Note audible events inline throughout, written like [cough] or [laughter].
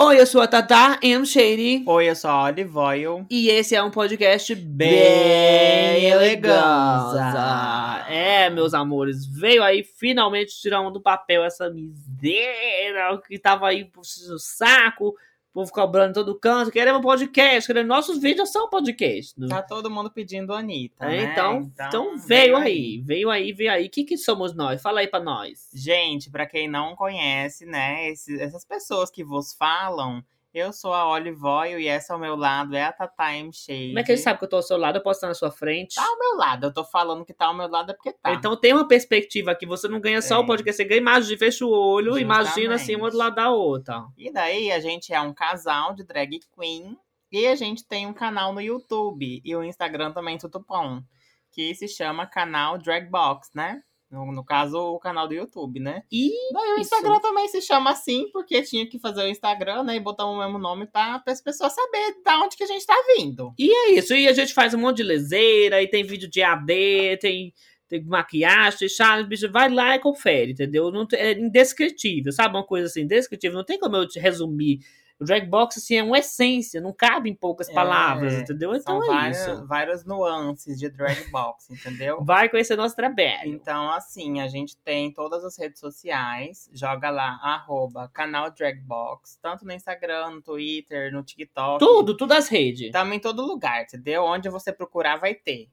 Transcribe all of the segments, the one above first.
Oi, eu sou a Tata M. Shady. Oi, eu sou a Olive Oil. E esse é um podcast bem, Bem eleganza. É, meus amores, veio aí finalmente tirando do papel essa miséria que tava aí puxando o saco, povo cobrando todo canto, querendo um podcast, querendo nossos vídeos são podcast. né? Tá todo mundo pedindo Anitta, É, né? então, então, veio aí, veio aí, veio aí. O que que somos nós? Fala aí pra nós. Gente, pra quem não conhece, né, esse- essas pessoas que vos falam, eu sou a Olive Oil e essa ao meu lado é a Tata M. Shade. Como é que ele sabe que eu tô ao seu lado? Eu posso estar na sua frente? Tá ao meu lado, eu tô falando que tá ao meu lado é porque tá. Então tem uma perspectiva aqui, você não ganha só o Tem. podcast, você ganha imagem, fecha o olho, imagina Justamente. assim, uma do lado da outra. E daí a gente é um casal de drag queen e a gente tem um canal no YouTube e o Instagram também tudo bom, que se chama canal Dragbox, né? No, no caso, o canal do YouTube, né? E Daí o Isso. Instagram também se chama assim, porque tinha que fazer o Instagram, né? E botar o mesmo nome para as pessoas saberem da onde que a gente tá vindo. é isso, e a gente faz um monte de leseira, e tem vídeo de AD, tem, tem maquiagem, tem charme, bicho, vai lá e confere, entendeu? Não, é indescritível, sabe? Uma coisa assim, indescritível, não tem como eu te resumir. O Dragbox, assim, é uma essência, não cabe em poucas É, palavras, entendeu? Então São é várias, isso. várias nuances de Dragbox, [laughs] entendeu? Vai conhecer nosso trabalho. Então, assim, a gente tem todas as redes sociais. Joga lá, arroba, canal Dragbox. Tanto no Instagram, no Twitter, no TikTok. Tudo, tudo as redes. Estamos em todo lugar, entendeu? Onde você procurar, vai ter.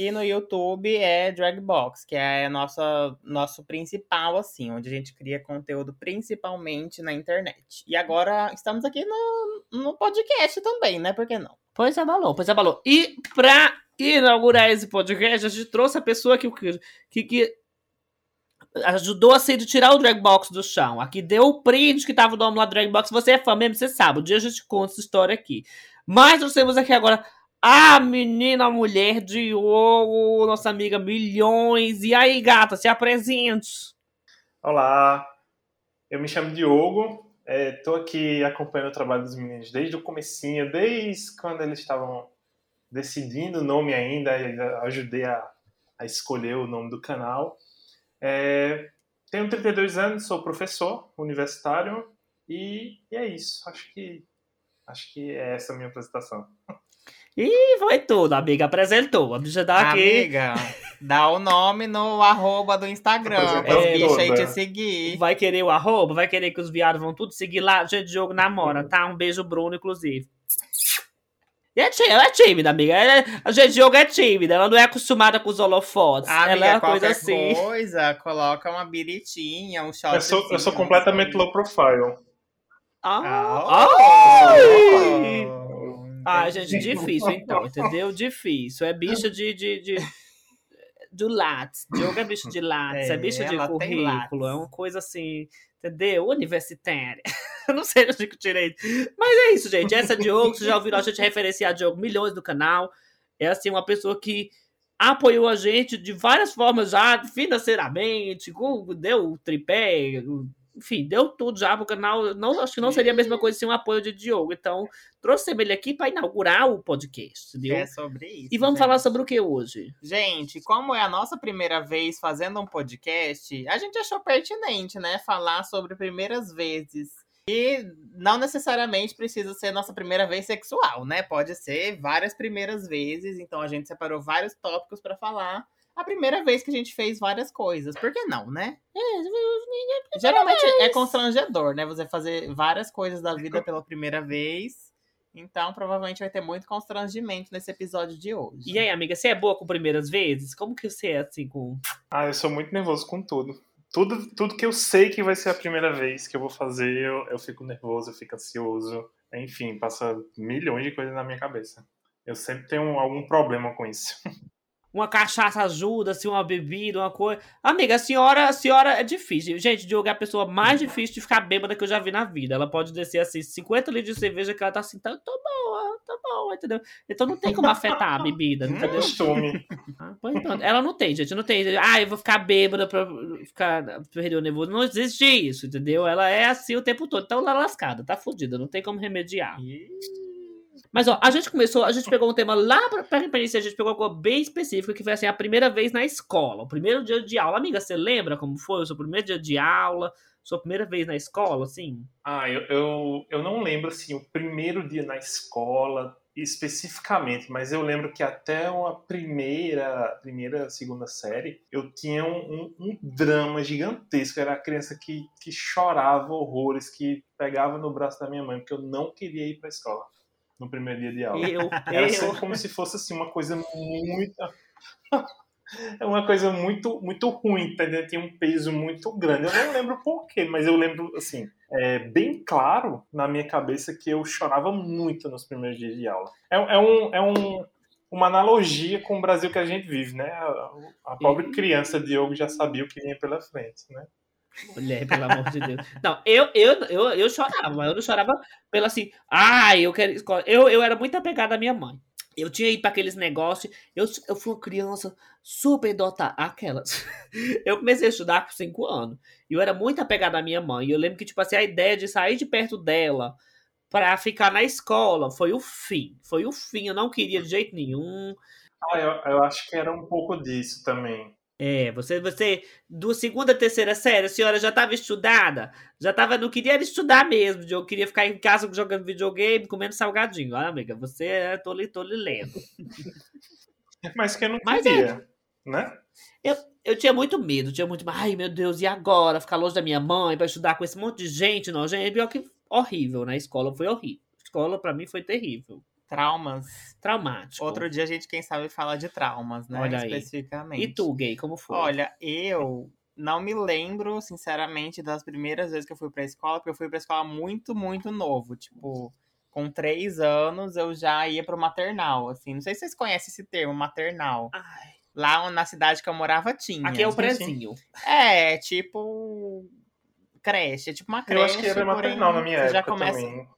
E no YouTube é Dragbox, que é nossa, nosso principal, assim, onde a gente cria conteúdo principalmente na internet. E agora estamos aqui no, no podcast também, né? Por que não? Pois é, balou, pois é, balou. E pra inaugurar esse podcast, a gente trouxe a pessoa que, que, que ajudou a de tirar o Dragbox do chão. Aqui deu o print que tava o nome lá do Dragbox. Você é fã mesmo, você sabe. Um dia a gente conta essa história aqui. Mas temos aqui agora a menina mulher de ouro, nossa amiga Milhões. E aí, gata, se apresente. Olá, eu me chamo Diogo, estou aqui acompanhando o trabalho dos meninos desde o comecinho, desde quando eles estavam decidindo o nome ainda, ajudei a, a escolher o nome do canal. É, tenho 32 anos, sou professor universitário e, e é isso. Acho que acho que é essa a minha apresentação. [laughs] E foi tudo, amiga. Apresentou. A bicha tá aqui. Amiga, dá o nome no arroba do Instagram, É, bichos aí te seguir. Vai querer o arroba, vai querer que os viados vão tudo seguir lá. Gente, Diogo namora, tá? Um beijo, Bruno, inclusive. E é ela é tímida, amiga. Ela- a gente Diogo é tímida, ela não é acostumada com os holofotes. Amiga, ela é uma coisa assim. coisa, coloca uma biritinha, um shot. Eu sou, eu sou completamente low profile. Ah, Ah, ai! oh, Ah, gente, entendi. difícil então, entendeu? Difícil. É bicha de. de, de... Do Lattes. Diogo é bicho de Lattes, é, É, bicho de currículo, é uma coisa assim, entendeu? Universitária. [laughs] Eu não sei onde que eu tirei. Mas é isso, gente. Essa é Diogo, vocês já ouviram a gente referenciar Diogo milhões do canal. É assim, uma pessoa que apoiou a gente de várias formas já, financeiramente, deu o tripé, enfim, deu tudo já pro canal. Não, acho que não seria a mesma coisa sem o apoio de Diogo. Então, trouxemos ele aqui para inaugurar o podcast, entendeu? É sobre isso. E vamos gente. falar sobre o que hoje? Gente, como é a nossa primeira vez fazendo um podcast, a gente achou pertinente, né? Falar sobre primeiras vezes. E não necessariamente precisa ser nossa primeira vez sexual, né? Pode ser várias primeiras vezes. Então a gente separou vários tópicos pra falar. A primeira vez que a gente fez várias coisas. Por que não, né? Geralmente é constrangedor, né? Você fazer várias coisas da vida pela primeira vez. Então, provavelmente vai ter muito constrangimento nesse episódio de hoje. E aí, amiga, você é boa com primeiras vezes? Como que você é assim com. Ah, eu sou muito nervoso com tudo. Tudo, tudo que eu sei que vai ser a primeira vez que eu vou fazer, eu, eu fico nervoso, eu fico ansioso. Enfim, passa milhões de coisas na minha cabeça. Eu sempre tenho algum problema com isso. [laughs] Uma cachaça ajuda, assim, uma bebida, uma coisa. Amiga, a senhora, a senhora é difícil. Gente, Diogo é a pessoa mais difícil de ficar bêbada que eu já vi na vida. Ela pode descer assim, 50 litros de cerveja que ela tá assim, tá, tô boa, tô boa, entendeu? Então não tem como afetar a bebida, Hum. entendeu? Costume. Ah, pronto. Ela não tem, gente. Não tem. Ah, eu vou ficar bêbada pra ficar perder o nervoso. Não existe isso, entendeu? Ela é assim o tempo todo. Então ela é lascada, tá fodida. Não tem como remediar. Mas, ó, a gente começou, a gente pegou um tema lá pra, pra, iniciar, a gente pegou algo bem específico, que foi assim, a primeira vez na escola, o primeiro dia de aula. Amiga, você lembra como foi o seu primeiro dia de aula? sua primeira vez na escola, assim? Ah, eu, eu, eu não lembro, assim, o primeiro dia na escola especificamente, mas eu lembro que até uma primeira, primeira, segunda série, eu tinha um, um, um drama gigantesco. Era a criança que, que chorava horrores, que pegava no braço da minha mãe, porque eu não queria ir para a escola no primeiro dia de aula. Eu, [laughs] Era eu, sempre como se fosse assim uma coisa muito [laughs] é uma coisa muito muito ruim, entendeu? Tinha um peso muito grande. Eu não lembro porquê, mas eu lembro assim, é bem claro na minha cabeça que eu chorava muito nos primeiros dias de aula. É, é um é um uma analogia com o Brasil que a gente vive, né? A, a pobre E- criança Diogo já sabia o que vinha pela frente, né? Mulher, pelo amor de Deus. Não, eu, eu, eu, eu chorava, mas eu não chorava pelo assim, ah, eu quero escola. Eu, eu era muito apegada à minha mãe. Eu tinha ido para aqueles negócios, eu, eu fui uma criança super dotada, aquelas. [laughs] Eu comecei a estudar com 5 anos. E eu era muito apegada à minha mãe. E eu lembro que, tipo assim, a ideia de sair de perto dela para ficar na escola foi o fim. Foi o fim. Eu não queria de jeito nenhum. Ah, eu, eu acho que era um pouco disso também. É, você, você, do segunda, terceira série, a senhora já estava estudada, já estava, não queria estudar mesmo, eu queria ficar em casa jogando videogame, comendo salgadinho. Ah, amiga, você é, tô lhe, tô lhe lendo. [laughs] Mas que eu não Mas é. queria, né? Eu tinha muito medo, tinha muito, ai meu Deus, e agora? Ficar longe da minha mãe para estudar com esse monte de gente, não, gente, pior que horrível, na escola foi horrível. A escola para mim foi terrível, Traumas. traumático. Outro dia a gente, quem sabe, fala de traumas, né? Olha aí. Especificamente. E tu, gay, como foi? Olha, eu não me lembro, sinceramente, das primeiras vezes que eu fui pra escola, porque eu fui pra escola muito, muito novo. Tipo, com três anos eu já ia pro maternal, assim. Não sei se vocês conhecem esse termo, maternal. Ai, Lá na cidade que eu morava tinha. aqui é o prezinho. É, tipo. Creche, é tipo uma creche. Eu acho que era porém, maternal na minha época já começa, também.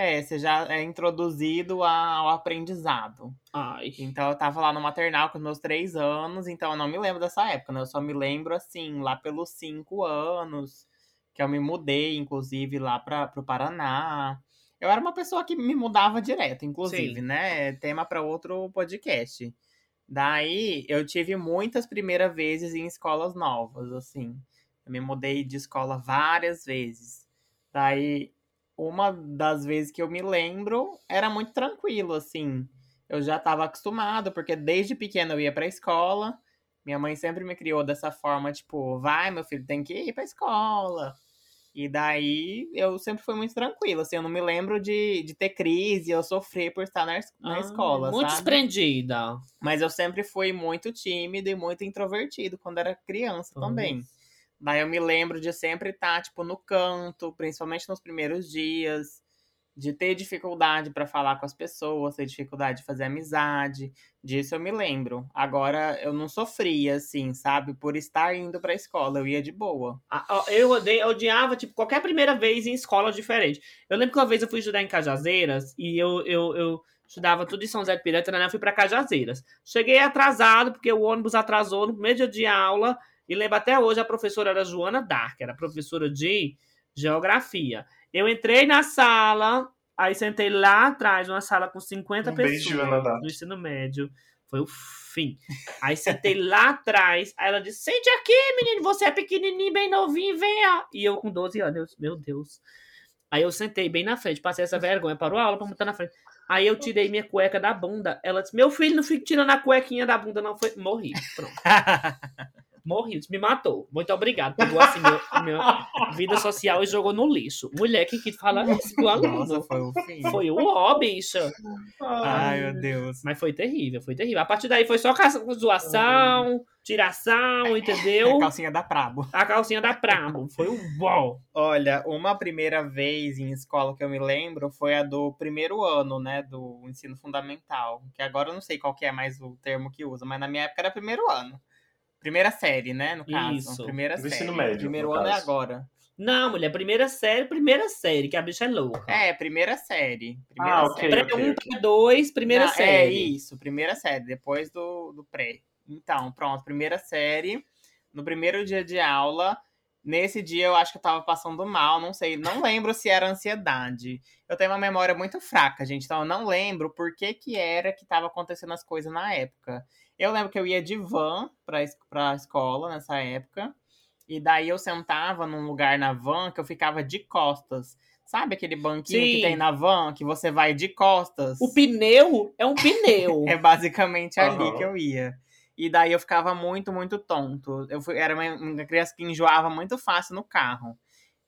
É, você já é introduzido ao aprendizado. Ai, Então eu tava lá no maternal com os meus três anos, então eu não me lembro dessa época, né? Eu só me lembro, assim, lá pelos cinco anos, que eu me mudei, inclusive, lá pra, pro Paraná. Eu era uma pessoa que me mudava direto, inclusive, Sim. né? Tema para outro podcast. Daí eu tive muitas primeiras vezes em escolas novas, assim. Eu me mudei de escola várias vezes. Daí, uma das vezes que eu me lembro era muito tranquilo, assim eu já estava acostumado, porque desde pequeno eu ia pra escola. Minha mãe sempre me criou dessa forma, tipo, vai, meu filho, tem que ir pra escola. E daí eu sempre fui muito tranquila, assim, eu não me lembro de, de ter crise ou sofrer por estar na, na Ah, escola, Muito sabe? desprendida. Mas eu sempre fui muito tímido e muito introvertido quando era criança também. Daí eu me lembro de sempre estar, tipo, no canto, principalmente nos primeiros dias, de ter dificuldade para falar com as pessoas, ter dificuldade de fazer amizade. Disso eu me lembro. Agora eu não sofria, assim, sabe? Por estar indo pra escola, eu ia de boa. Eu, odiava, tipo, qualquer primeira vez em escola diferente. Eu lembro que uma vez eu fui estudar em Cajazeiras e eu, eu, eu estudava tudo em São José de né? Eu fui pra Cajazeiras. Cheguei atrasado, porque o ônibus atrasou no primeiro dia de aula. E lembro até hoje, a professora era Joana Dark, era professora de geografia. Eu entrei na sala, aí sentei lá atrás, numa sala com 50 Um beijo, pessoas Dark. do ensino médio. Foi o fim. Aí sentei lá atrás, aí ela disse: sente aqui, menino, você é pequenininho, bem novinho, venha. E eu com 12 anos, eu, meu Deus. Aí eu sentei bem na frente, passei essa vergonha, parou a aula pra botar na frente. Aí eu tirei minha cueca da bunda. Ela disse: Meu filho, não fique tirando a cuequinha da bunda, não. Foi... Morri. Pronto. [laughs] Morri. Me matou. Muito obrigado. Pegou assim meu, minha vida social e jogou no lixo. Mulher que que fala isso pro aluno. Nossa, foi o fim. Foi o ó, bicha. Ai, meu Deus. Mas foi terrível, foi terrível. A partir daí foi só zoação, tiração, entendeu? A calcinha da Prabo. A calcinha da Pramo. Foi o bom. Olha, uma primeira vez em escola que eu me lembro foi a do primeiro ano, né, do ensino fundamental. Que agora eu não sei qual que é mais o termo que usa, mas na minha época era primeiro ano. Primeira série, né, no caso. Isso. Primeira Do série. ensino médio, Primeiro no ano é caso. agora. Não, mulher, primeira série, primeira série, que a bicha é louca. É, primeira série. Primeira Ah, ok. série. Pré 1, pré 2, primeira Não, É série. isso, primeira série, depois do, do pré. Então, pronto, primeira série. No primeiro dia de aula, nesse dia eu acho que eu tava passando mal, não sei, não [laughs] lembro se era ansiedade. Eu tenho uma memória muito fraca, gente, então eu não lembro por que que era que tava acontecendo as coisas na época. Eu lembro que eu ia de van pra, pra escola nessa época. E daí eu sentava num lugar na van que eu ficava de costas. Sabe aquele banquinho Sim. que tem na van, que você vai de costas? O pneu é um pneu. [laughs] É basicamente ali Aham. que eu ia. E daí eu ficava muito, muito tonto. Eu fui- era uma, uma criança que enjoava muito fácil no carro.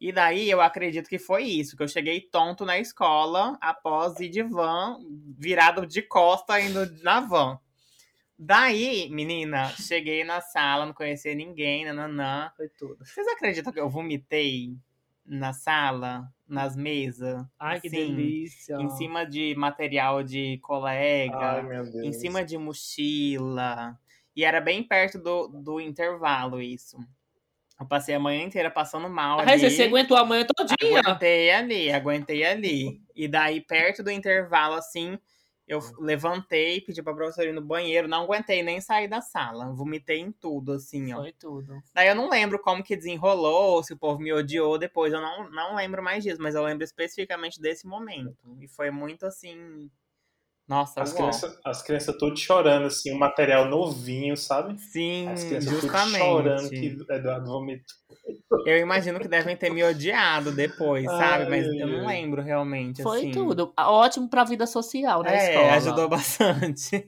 E daí eu acredito que foi isso, que eu cheguei tonto na escola após ir de van, virado de costa indo na van. Daí, menina, cheguei na sala, não conhecia ninguém, nananã. Foi tudo. Vocês acreditam que eu vomitei na sala, nas mesas? Ai, que assim, delícia. Em cima de material de colega Ai, meu Deus. em cima de mochila. E era bem perto do, do intervalo isso. Eu passei a manhã inteira passando mal Ai, ali. você aguentou a manhã todinha. Aguentei ali, aguentei ali. E daí, perto do intervalo, assim, eu f- levantei, pedi pra professora ir no banheiro. Não aguentei nem sair da sala. Vomitei em tudo, assim, ó. Foi tudo. Daí eu não lembro como que desenrolou, se o povo me odiou depois. Eu não, não lembro mais disso, mas eu lembro especificamente desse momento. E foi muito assim. Nossa, As crianças, as crianças todas chorando, assim, um material novinho, sabe? Sim, As crianças justamente. chorando que Eduardo vomitou. Eu imagino que devem ter me odiado depois, sabe? Mas eu não Ai. lembro realmente. Foi assim. tudo. Ótimo pra vida social na É, escola. ajudou bastante.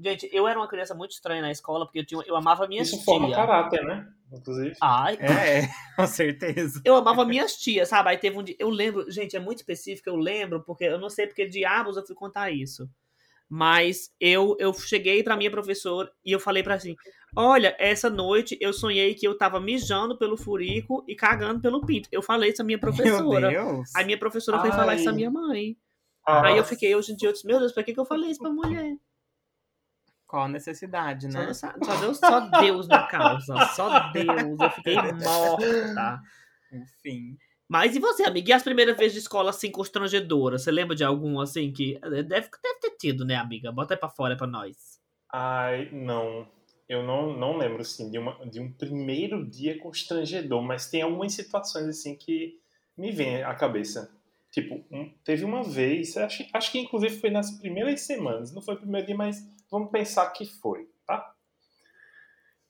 Gente, eu era uma criança muito estranha na escola, porque eu, tinha, eu amava minhas Isso forma tias. caráter, né? Inclusive. Ai, É, [laughs] com certeza. eu amava minhas tias, sabe? Aí teve um dia. Eu lembro, gente, é muito específico, eu lembro, porque eu não sei porque diabos eu fui contar isso. Mas eu, eu cheguei pra minha professora e eu falei pra assim: Olha, essa noite eu sonhei que eu tava mijando pelo furico e cagando pelo pinto. Eu falei isso à minha Meu professora. Deus. Aí minha professora foi falar isso à Ai. minha mãe. Ah, Aí eu fiquei, hoje em dia, eu disse, meu Deus, pra que, que eu falei isso pra mulher? Qual a necessidade, Só, né? Sabe- só Deus, só Deus me causa. Só Deus. Eu fiquei morta. Enfim. Mas e você, amiga? E as primeiras vezes de escola, assim, constrangedora? Você lembra de algum, assim, que... Deve, deve ter tido, né, amiga? Bota aí pra fora pra nós. Ai, não. Eu não, não lembro, assim, de, uma, de um primeiro dia constrangedor, mas tem algumas situações, assim, que me vêm à cabeça. Tipo, um- teve uma vez, acho, acho que inclusive foi nas primeiras semanas, não foi o primeiro dia, mas vamos pensar que foi, tá?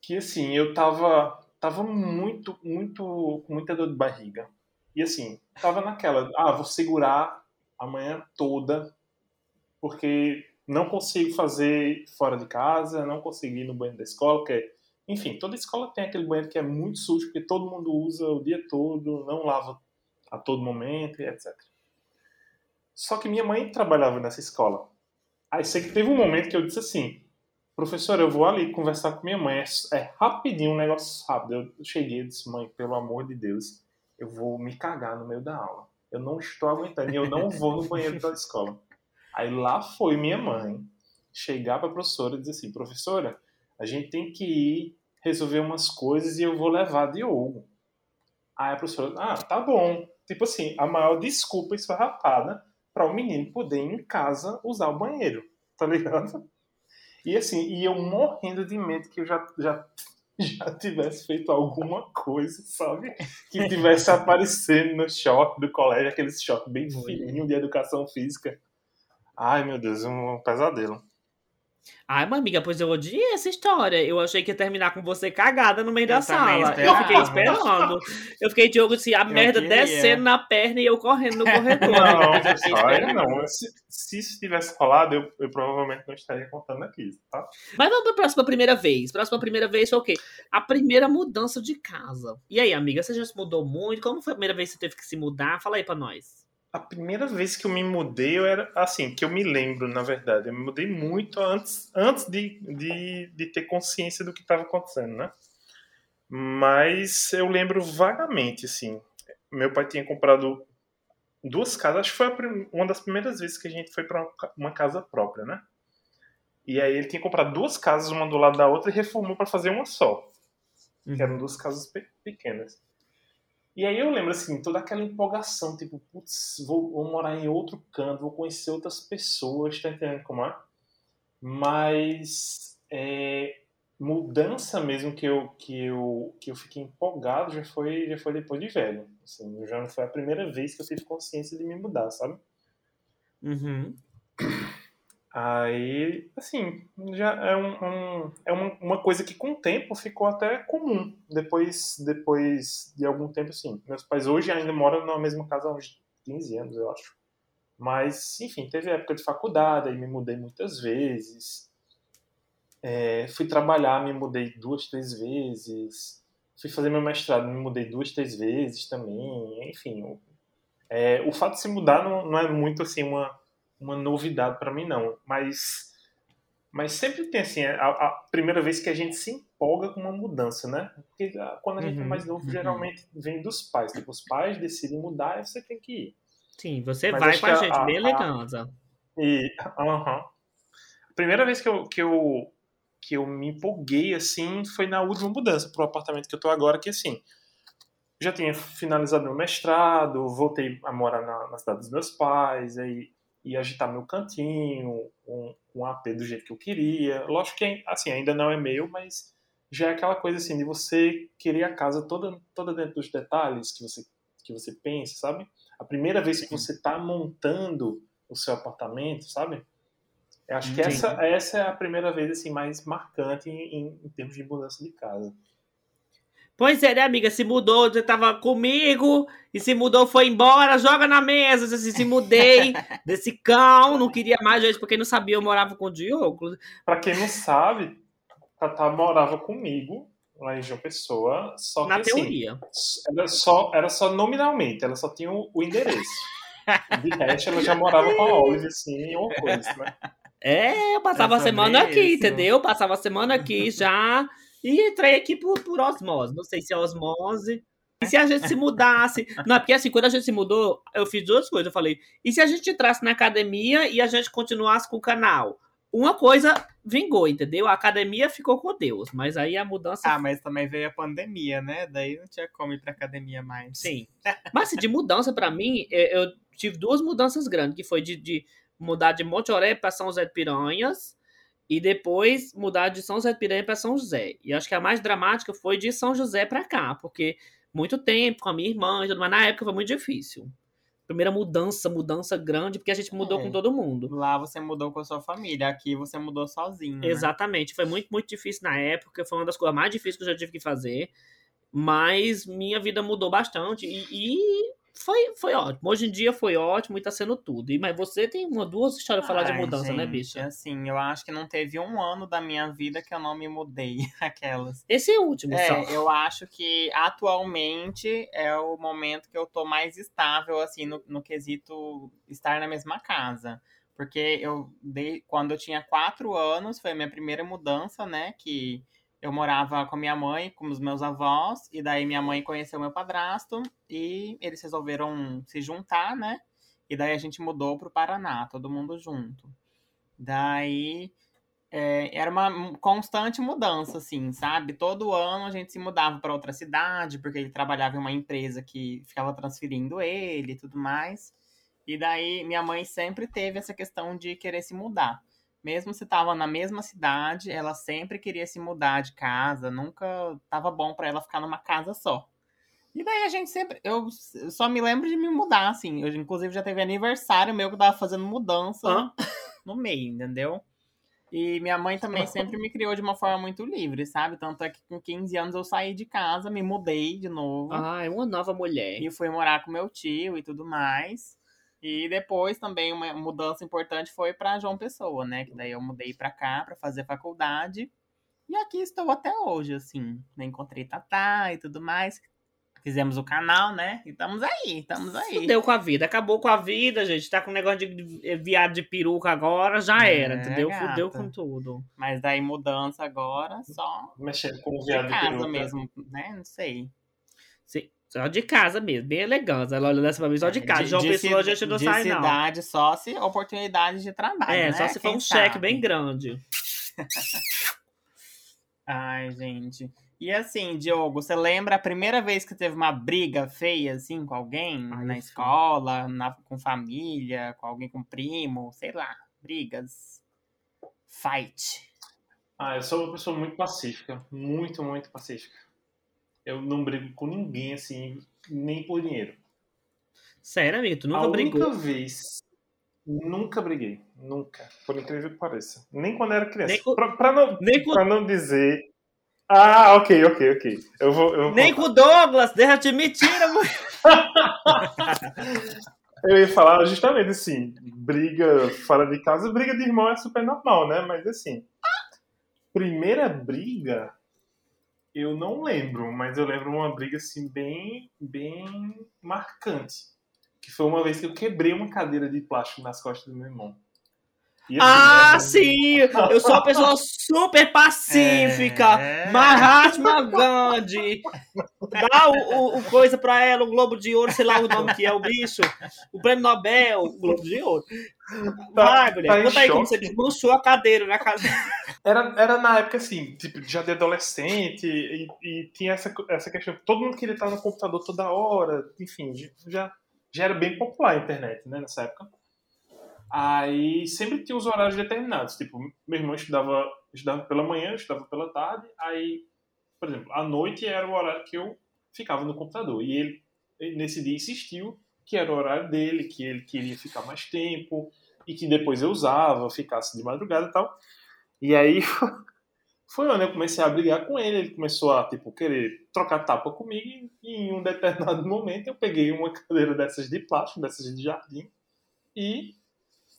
Que, assim, eu tava, tava muito, muito, com muita dor de barriga. E, assim, tava naquela, ah, vou segurar a manhã toda, porque não consigo fazer fora de casa, não consigo ir no banheiro da escola, porque, enfim, toda escola tem aquele banheiro que é muito sujo, porque todo mundo usa o dia todo, não lava a todo momento, etc. Só que minha mãe trabalhava nessa escola. Aí sei que teve um momento que eu disse assim, professor, eu vou ali conversar com minha mãe, é, é rapidinho, um negócio rápido. Eu cheguei e disse, mãe, pelo amor de Deus, eu vou me cagar no meio da aula. Eu não estou aguentando, e eu não vou no banheiro da escola. Aí lá foi minha mãe chegar para a professora e dizer assim: professora, a gente tem que ir resolver umas coisas e eu vou levar Diogo. Aí a professora, ah, tá bom. Tipo assim, a maior desculpa esfarrapada para o menino poder ir em casa usar o banheiro, tá ligado? E assim, e eu morrendo de medo que eu já, já, [laughs] já tivesse feito alguma coisa, sabe? Que tivesse aparecendo no short do colégio, aqueles short bem fininho de educação física. Ai, meu Deus, um pesadelo. Ai, mas amiga, pois eu odiei essa história. Eu achei que ia terminar com você cagada no meio Eu da sala. Eu fiquei esperava. esperando. Eu fiquei, Diogo, assim, a merda queria. descendo na perna e eu correndo no [laughs] corredor. Não, Eu aí esperando. não. Se, se isso tivesse rolado, eu, eu provavelmente não estaria contando aqui, tá? Mas vamos pra próxima primeira vez. Próxima primeira vez foi o quê? A primeira mudança de casa. E aí, amiga, você já se mudou muito? Como foi a primeira vez que você teve que se mudar? Fala aí pra nós. A primeira vez que eu me mudei, eu era assim, que eu me lembro, na verdade. Eu me mudei muito antes, antes de, de, de ter consciência do que estava acontecendo, né? Mas eu lembro vagamente, assim. Meu pai tinha comprado duas casas, acho que foi uma das primeiras vezes que a gente foi para uma casa própria, né? E aí ele tinha comprado duas casas, uma do lado da outra, e reformou para fazer uma só. Que eram duas casas pe- pequenas. E aí eu lembro, assim, toda aquela empolgação, tipo, putz, vou, vou morar em outro canto, vou conhecer outras pessoas, tá entendendo como é? Mas é, mudança mesmo que eu, que, eu, que eu fiquei empolgado já foi, já foi depois de velho. Assim, já não foi a primeira vez que eu tive consciência de me mudar, sabe? Uhum. Aí, assim, já é, um, um- é uma, uma coisa que com o tempo ficou até comum. Depois, depois de algum tempo, assim. Meus pais hoje ainda moram na mesma casa há uns 15 anos, eu acho. Mas, enfim, teve época de faculdade, aí me mudei muitas vezes. É, fui trabalhar, me mudei duas, três vezes. Fui fazer meu mestrado, me mudei duas, três vezes também. Enfim, é, o fato de se mudar não, não é muito assim uma, uma novidade para mim, não. Mas, mas sempre tem assim, a, a primeira vez que a gente se empolga com uma mudança, né? Porque ah, quando a gente é Uhum, mais novo, uhum. geralmente vem dos pais. Tipo, os pais decidem mudar e você tem que ir. Sim, você Mas vai com a que a- gente, bem elegante. E, aham. A primeira vez que eu, que, eu, que eu me empolguei, assim, foi na última mudança pro apartamento que eu tô agora, que, assim, já tinha finalizado meu mestrado, voltei a morar na, na cidade dos meus pais, aí ia agitar meu cantinho, um, um AP do jeito que eu queria. Lógico que, assim, ainda não é meu, mas já é aquela coisa, assim, de você querer a casa toda, toda dentro dos detalhes que você, que você pensa, sabe? A primeira vez que você tá montando o seu apartamento, sabe? Eu acho que Sim. essa, essa é a primeira vez assim mais marcante em- em termos de mudança de casa. Pois é, né, amiga? Se mudou, você tava comigo, e se mudou, foi embora, joga na mesa. Assim, se mudei [laughs] desse cão, não queria mais, gente, porque não sabia, eu morava com o Diogo. Pra quem não sabe, Tatá morava comigo lá em João Pessoa, só Na que assim, teoria. era só, era só nominalmente, ela só tinha o, o endereço. De resto, ela já morava com a Olive, assim, uma coisa, né? É, eu passava É a semana sobre aqui, isso. entendeu? Passava a semana aqui já. E entrei aqui por, por osmose. Não sei se é osmose. E se a gente se mudasse? Não, porque assim, quando a gente se mudou, eu fiz duas coisas. Eu falei, e se a gente entrasse na academia e a gente continuasse com o canal? Uma coisa vingou, entendeu? A academia ficou com Deus, mas aí a mudança. Ah, mas também veio a pandemia, né? Daí não tinha como ir pra academia mais. Sim. Mas assim, de mudança, pra mim, é, eu tive duas mudanças grandes, que foi de, de mudar de Monte Oré pra São José de Piranhas e depois mudar de São José de Piranha pra São José. E acho que a mais dramática foi de São José pra cá, porque muito tempo com a minha irmã e tudo, mas na época foi muito difícil. Primeira mudança, mudança grande, porque a gente mudou É. com todo mundo. Lá você mudou com a sua família, aqui você mudou sozinho. né? Exatamente. Foi muito, muito difícil na época. Foi uma das coisas mais difíceis que eu já tive que fazer. Mas minha vida mudou bastante e, e foi, foi ótimo. Hoje em dia foi ótimo e tá sendo tudo. E, mas você tem uma, duas histórias pra falar de mudança, né, gente, bicha? Assim, eu acho que não teve um ano da minha vida que eu não me mudei. [laughs] Aquelas. Esse é o último, É, só. eu acho que atualmente é o momento que eu tô mais estável, assim, no, no quesito estar na mesma casa. Porque eu dei, quando eu tinha quatro anos, foi a minha primeira mudança, né? Que eu morava com a minha mãe, com os meus avós, e daí minha mãe conheceu meu padrasto e eles resolveram se juntar, né? E daí a gente mudou pro Paraná, todo mundo junto. Daí é, era uma constante mudança, assim, sabe? Todo ano a gente se mudava para outra cidade, porque ele trabalhava em uma empresa que ficava transferindo ele e tudo mais. E daí minha mãe sempre teve essa questão de querer se mudar. Mesmo se tava na mesma cidade, ela sempre queria se mudar de casa, nunca tava bom para ela ficar numa casa só. E daí a gente sempre. Eu só me lembro de me mudar, assim. Eu, inclusive, já teve aniversário meu que eu tava fazendo mudança no meio, entendeu? E minha mãe também [laughs] sempre me criou de uma forma muito livre, sabe? Tanto é que com 15 anos eu saí de casa, me mudei de novo. Ah, é uma nova mulher. E fui morar com meu tio e tudo mais. E depois também uma mudança importante foi para João Pessoa, né? Que daí eu mudei para cá para fazer faculdade. E aqui estou até hoje, assim. Encontrei Tatá e tudo mais. Fizemos o canal, né? E estamos aí, estamos aí. Fudeu com a vida, acabou com a vida, gente. Tá com negócio de viado de peruca agora, já era, É, entendeu? Fudeu gata. com tudo. Mas daí mudança agora só Mexendo com o de viado de casa peruca. mesmo, né? Não sei. Sim, só de casa mesmo, bem elegante. Ela olha dessa pra mim só de casa. João É, de Pessoa a gente não de sai, não. cidade só se oportunidade de trabalho, É, né? só se for Quem um cheque sabe? bem grande. [laughs] Ai, gente. E assim, Diogo, você lembra a primeira vez que teve uma briga feia, assim, com alguém? Ai, na sim. escola, na- com família, com alguém com primo, sei lá. Brigas. Fight. Ah, eu sou uma pessoa muito pacífica. Muito, muito pacífica. Eu não brigo com ninguém, assim, nem por dinheiro. Sério, amigo, tu a nunca brigou. única vez. Nunca briguei. Nunca. Por incrível que pareça. Nem quando era criança. Nem Pra, pra não, Nem pra não dizer. Ah, ok, ok, ok. Eu vou. Eu, vou nem com o Douglas, deixa de mentira, mãe. [laughs] eu ia falar justamente assim: briga fora de casa, briga de irmão é super normal, né? Mas assim. Primeira briga. Eu não lembro, mas eu lembro uma briga assim bem, bem marcante. Que foi uma vez que eu quebrei uma cadeira de plástico nas costas do meu irmão. Assim, Ah, né, sim! Eu sou uma pessoa super pacífica. É. Mahatma Gandhi. Dá o, o- o coisa pra ela, o Globo de Ouro, sei lá o nome que é o bicho. O prêmio Nobel, o Globo de Ouro. Vai, mulher. tá em Conta aí como choque. você desmanchou a cadeira na casa. Era, era na época assim, tipo, já de adolescente, e, e tinha essa, essa questão. Todo mundo queria estar no computador toda hora, enfim, já, já era bem popular a internet, né, nessa época. Aí sempre tinha os horários determinados. Tipo, meu irmão estudava, estudava pela manhã, estudava pela tarde. Aí, por exemplo, à noite era o horário que eu ficava no computador. E ele, nesse dia, insistiu que era o horário dele, que ele queria ficar mais tempo e que depois eu usava, ficasse de madrugada e tal. E aí [laughs] foi onde eu comecei a brigar com ele. Ele começou a, tipo, querer trocar tapa comigo. E em um determinado momento eu peguei uma [laughs] cadeira dessas de plástico, dessas de jardim, e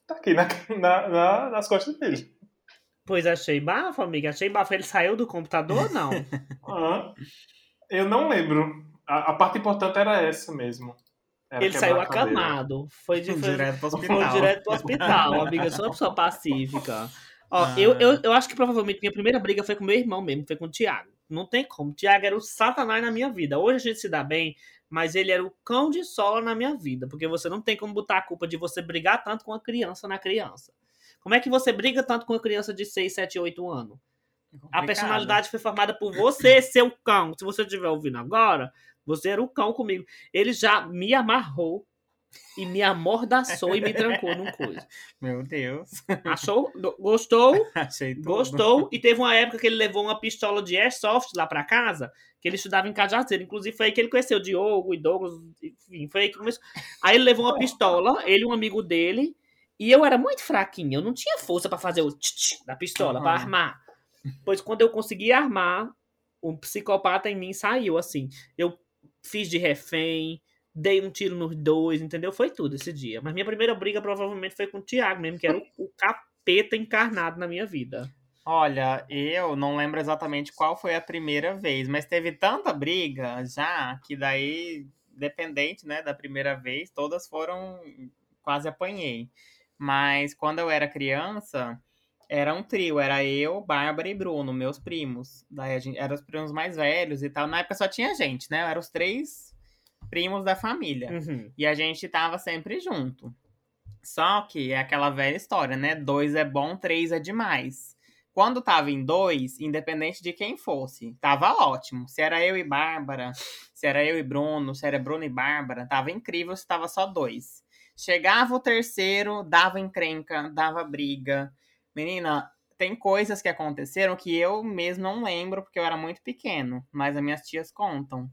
taquei na, na- na- nas costas dele. Pois achei bafo, amiga. Achei bafo. Ele saiu do computador, não? [laughs] Aham. Eu não lembro. A, a parte importante era essa mesmo. Era Ele saiu acamado. Foi de foi, Direto pro foi hospital. direto pro hospital, amiga. Eu sou uma pessoa pacífica. Ó, Ah. eu, eu, eu acho que provavelmente minha primeira briga foi com meu irmão mesmo, foi com o Thiago. Não tem como. O Thiago era o satanás na minha vida. Hoje a gente se dá bem, mas ele era o cão de sola na minha vida. Porque você não tem como botar a culpa de você brigar tanto com a criança na criança. Como é que você briga tanto com a criança de 6, 7, 8 anos? A Complicado. personalidade foi formada por você, seu cão. Se você estiver ouvindo agora, você era o cão comigo. Ele já me amarrou e me amordaçou e me trancou num coisa. Meu Deus. Achou? Gostou? [laughs] Achei tudo. Gostou? E teve uma época que ele levou uma pistola de airsoft lá pra casa, que ele estudava em Cajazeiro. Inclusive, foi aí que ele conheceu o Diogo e Douglas, enfim, foi aí que começou. Aí ele levou uma pistola, ele e um amigo dele, e eu era muito fraquinha, eu não tinha força pra fazer o tch -tch da pistola, pra Uhum. armar. Pois quando eu consegui armar, um psicopata em mim saiu, assim. Eu fiz de refém, dei um tiro nos dois, entendeu? Foi tudo esse dia. Mas minha primeira briga provavelmente foi com o Thiago mesmo, que era o, o capeta encarnado na minha vida. Olha, eu não lembro exatamente qual foi a primeira vez, mas teve tanta briga já que daí, dependente, né, da primeira vez, todas foram quase apanhei. Mas quando eu era criança, era um trio, era eu, Bárbara e Bruno, meus primos. Daí a gente, eram os primos mais velhos e tal. Na época só tinha gente, né? Eram os três primos da família. Uhum. E a gente tava sempre junto. Só que é aquela velha história, né? Dois é bom, três é demais. Quando tava em dois, independente de quem fosse, tava ótimo. Se era eu e Bárbara, se era eu e Bruno, se era Bruno e Bárbara, tava incrível se tava só dois. Chegava o terceiro, dava encrenca, dava briga. Menina, tem coisas que aconteceram que eu mesmo não lembro, porque eu era muito pequeno, mas as minhas tias contam.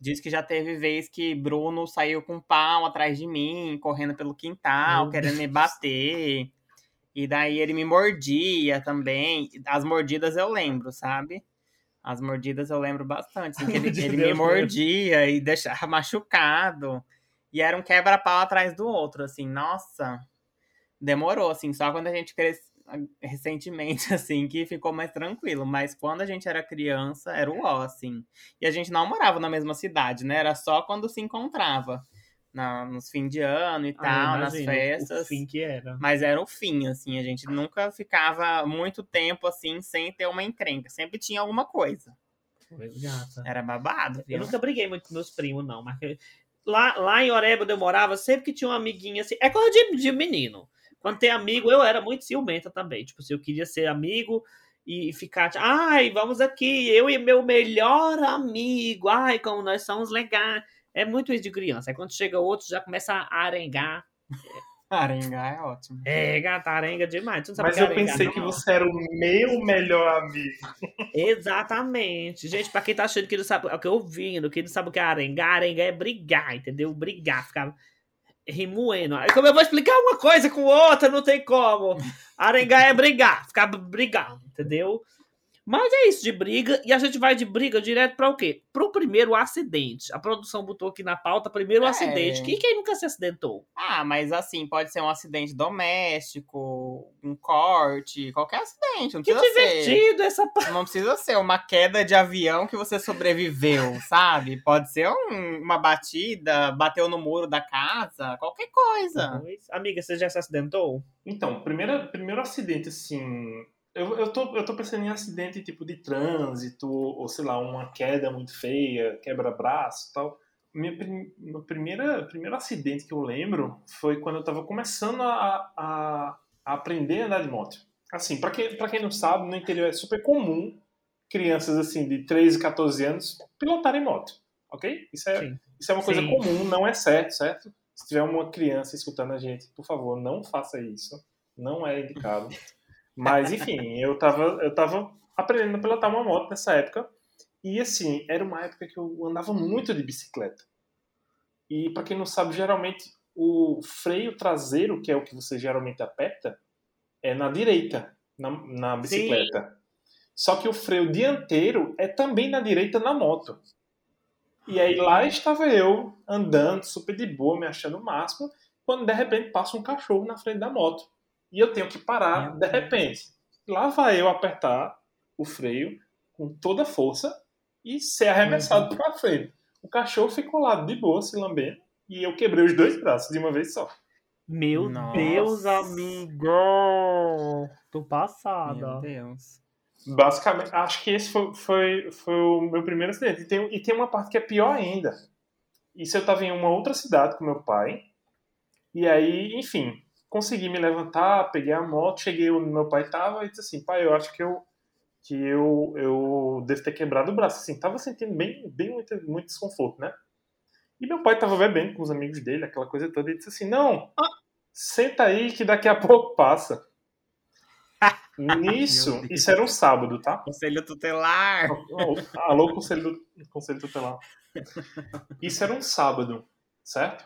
Diz que já teve vez que Bruno saiu com um pau atrás de mim, correndo pelo quintal, Meu querendo me bater. E daí ele me mordia também. As mordidas eu lembro, sabe? As mordidas eu lembro bastante. assim, que ele, [laughs] ele me mordia e deixava machucado. E era um quebra-pau atrás do outro, assim. Nossa, demorou, assim. Só quando a gente cresceu recentemente, [laughs] assim, que ficou mais tranquilo. Mas quando a gente era criança, era o ó, assim. E a gente não morava na mesma cidade, né? Era só quando se encontrava. Na, nos fins de ano e tal, Ah, nas imagino festas. O fim que era. Mas era o fim, assim. A gente nunca ficava muito tempo, assim, sem ter uma encrenca. Sempre tinha alguma coisa. Gata. Era babado, Eu viu? nunca briguei muito com meus primos, não. Mas lá, lá em Oreba, onde eu morava, sempre que tinha uma amiguinha assim. É coisa de, de menino. Quando tem amigo, eu era muito ciumenta também. Tipo, se eu queria ser amigo e ficar. tipo, Ai, vamos aqui, eu e meu melhor amigo. Ai, como nós somos legais. É muito isso de criança. Aí quando chega outro, já começa a arengar. Arengar é ótimo. É, gata, arenga demais. Tu não sabe Mas o que é eu arengar, pensei não? que você era o meu melhor amigo. Exatamente. Gente, pra quem tá achando que não sabe, é o que eu ouvindo, que não sabe o que é arengar, arengar é brigar, entendeu? Brigar, ficar remoendo. Aí como eu vou explicar uma coisa com outra, não tem como. Arengar é brigar, ficar brigando, entendeu? Mas é isso de briga, e a gente vai de briga direto para o quê? Pro primeiro acidente. A produção botou aqui na pauta primeiro É. acidente. Quem, quem nunca se acidentou? Ah, mas assim, pode ser um acidente doméstico, um corte, qualquer acidente. Não Que precisa ser. divertido essa pa- Não precisa ser uma queda de avião que você sobreviveu, [laughs] sabe? Pode ser um- uma batida, bateu no muro da casa, qualquer coisa. Amiga, você já se acidentou? Então, primeiro, primeiro acidente, assim. Eu, eu, tô, eu tô pensando em acidente tipo de trânsito, ou sei lá, uma queda muito feia, quebra-braço tal. Minha, meu primeira, primeiro acidente que eu lembro foi quando eu tava começando a, a, a aprender a andar de moto. Assim, pra quem, pra quem não sabe, no interior é super comum crianças assim de 13, 14 anos pilotarem moto, ok? Isso é, Sim. isso é uma coisa Sim. comum, não é certo, certo? Se tiver uma criança escutando a gente, por favor, não faça isso. Não é indicado. [laughs] Mas, enfim, eu tava, eu tava aprendendo a pilotar uma moto nessa época. E, assim, era uma época que eu andava muito de bicicleta. E, pra quem não sabe, geralmente o freio traseiro, que é o que você geralmente aperta, é na direita, na, na bicicleta. Só que o freio dianteiro é também na direita na moto. E aí lá estava eu, andando super de boa, me achando o máximo, quando de repente passa um cachorro na frente da moto. E eu tenho que parar Meu de repente. Lá vai eu apertar o freio com toda a força e ser arremessado para frente. O cachorro ficou lá de boa, se lambendo, e eu quebrei os dois braços de uma vez só. Meu Nossa. Deus, amigo! Tô passada. Meu Deus. Basicamente, acho que esse foi, foi, foi o meu primeiro acidente. E tem, e tem uma parte que é pior ainda. Isso eu estava em uma outra cidade com meu pai. E aí, enfim, consegui me levantar, peguei a moto, cheguei onde meu pai estava e disse assim, pai, eu acho que eu que eu, eu devo ter quebrado o braço. Assim, tava sentindo bem, bem muito, muito desconforto, né? E meu pai tava bebendo com os amigos dele, aquela coisa toda, e disse assim, não, senta aí que daqui a [laughs] pouco passa. [laughs] Nisso, isso era um sábado, tá? Conselho tutelar. Alô, conselho, conselho tutelar. Isso era um sábado, certo?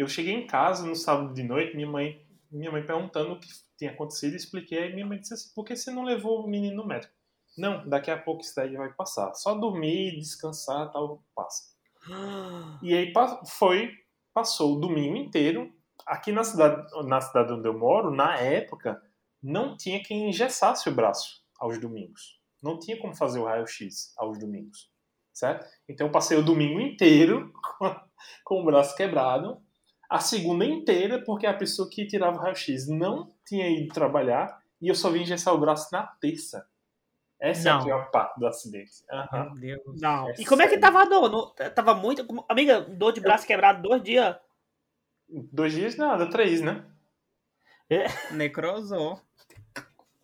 Eu cheguei em casa no sábado de noite, minha mãe, minha mãe perguntando o que tinha acontecido, expliquei, aí minha mãe disse assim, por que você não levou o menino no médico? Não, daqui a pouco isso daí vai passar. Só dormir, descansar, tal, passa. [gasps] E aí foi, passou o domingo inteiro. Aqui na cidade, na cidade onde eu moro, na época, não tinha quem engessasse o braço aos domingos. Não tinha como fazer o raio-x aos domingos, certo? Então eu passei o domingo inteiro [laughs] com, com o braço quebrado, a segunda inteira porque a pessoa que tirava o raio-x não tinha ido trabalhar e eu só vim engessar o braço na terça. Essa é Não. a pior parte do acidente. Aham. Meu Deus. Não. É e como é que tava a dor? Não- Tava muito. Amiga, dor de braço quebrado dois dias. Dois dias nada, três, né? Necrosou.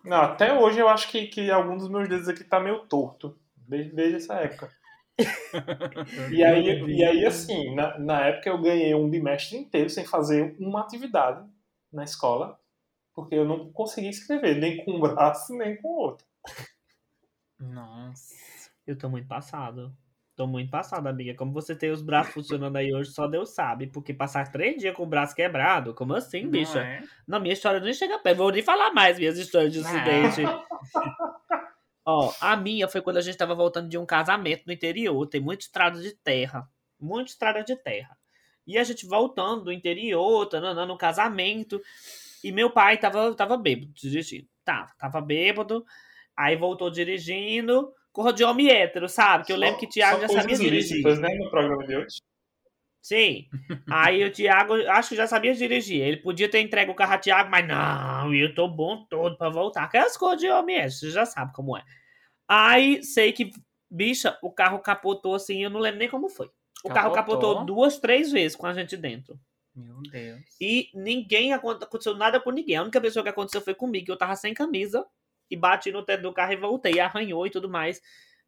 Não, até hoje eu acho que, que algum dos meus dedos aqui tá meio torto. Desde, desde essa época. [laughs] E aí, e aí assim, na, na época eu ganhei um bimestre inteiro sem fazer uma atividade na escola, porque eu não conseguia escrever, nem com um braço, nem com o outro. Nossa. Eu tô muito passado. Tô muito passado, amiga. Como você tem os braços funcionando aí hoje, só Deus sabe. Porque passar três dias com o braço quebrado, como assim, Não bicha? é? Na minha história nem chega perto. Vou nem falar mais minhas histórias de Não. acidente. [laughs] Ó, a minha foi quando a gente tava voltando de um casamento no interior. Tem muita estrada de terra. Muita estrada de terra. E a gente voltando do interior, tanana, no casamento. E meu pai tava, tava bêbado dirigindo. Tá, tava bêbado. Aí voltou dirigindo. Corra de homem hétero, sabe? Que eu lembro que o Thiago já sabia dirigir. né, no programa de hoje. Sim. Aí o Thiago, acho que já sabia dirigir. Ele podia ter entregue o carro a Thiago, mas não, eu tô bom todo pra voltar. Aquelas coisas de homem, é, você já sabe como é. Aí sei que, bicha, o carro capotou assim, eu não lembro nem como foi. O carro Capotou? capotou duas, três vezes com a gente dentro. Meu Deus. E ninguém aconte- aconteceu nada com ninguém. A única pessoa que aconteceu foi comigo, que eu tava sem camisa e bati no teto do carro e voltei, arranhou e tudo mais.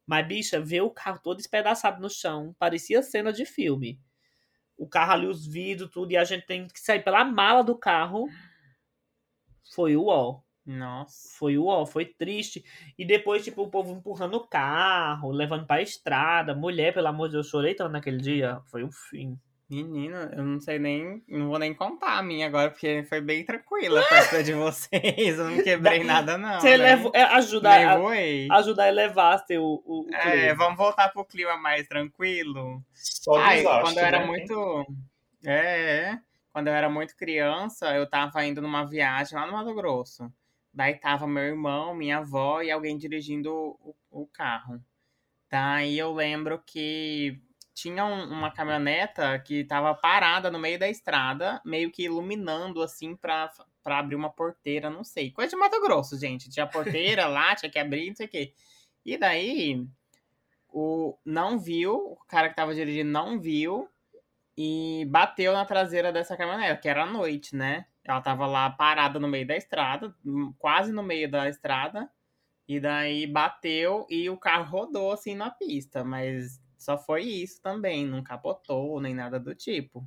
Mas, bicha, ver o carro todo espedaçado no chão, parecia cena de filme. O carro ali, os vidros, tudo, e a gente tem que sair pela mala do carro. Foi o ó. Nossa. Foi o ó, foi triste. E depois, tipo, o povo empurrando o carro, levando pra estrada. Mulher, pelo amor de Deus, eu chorei tanto naquele dia. Foi um fim. Menina, eu não sei nem. Não vou nem contar a minha agora, porque foi bem tranquila perto de [laughs] vocês. Eu não quebrei nada, não. Você né? leva, é, ajuda, Nem a, ajuda a elevar seu, o, o É, clima. vamos voltar pro clima mais tranquilo. Só Ai, desastre, quando eu era né? muito. É, é. Quando eu era muito criança, eu tava indo numa viagem lá no Mato Grosso. Daí tava meu irmão, minha avó e alguém dirigindo o, o carro. Daí eu lembro que tinha um- uma caminhoneta que tava parada no meio da estrada, meio que iluminando assim pra, pra abrir uma porteira, não sei. Coisa de Mato Grosso, gente. Tinha porteira lá, [laughs] tinha que abrir, não sei o quê. E daí o não viu, o cara que tava dirigindo não viu e bateu na traseira dessa caminhonete, que era à noite, né? Ela tava lá parada no meio da estrada, hum, quase no meio da estrada, e daí bateu e o carro rodou assim na pista, mas só foi isso também, não capotou nem nada do tipo.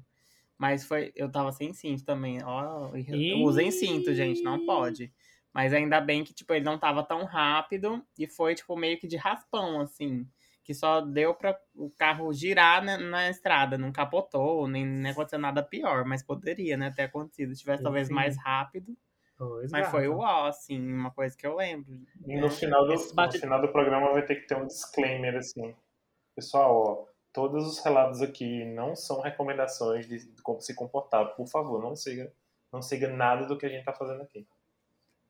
Mas foi, eu tava sem cinto também. Ó, Ih. usem cinto, gente, não pode. Mas ainda bem que, tipo, ele não tava tão rápido e foi, tipo, meio que de raspão, assim. Que só deu pra o carro girar na, na estrada, não capotou, nem, nem aconteceu nada pior, mas poderia, né, ter acontecido. Se tivesse talvez Sim. mais rápido, Pois, mas gata. foi o ó, assim, uma coisa que eu lembro. E no final, do, bate- no final do programa vai ter que ter um disclaimer assim. Pessoal, ó, todos os relatos aqui não são recomendações de como se comportar. Por favor, não siga, não siga nada do que a gente tá fazendo aqui.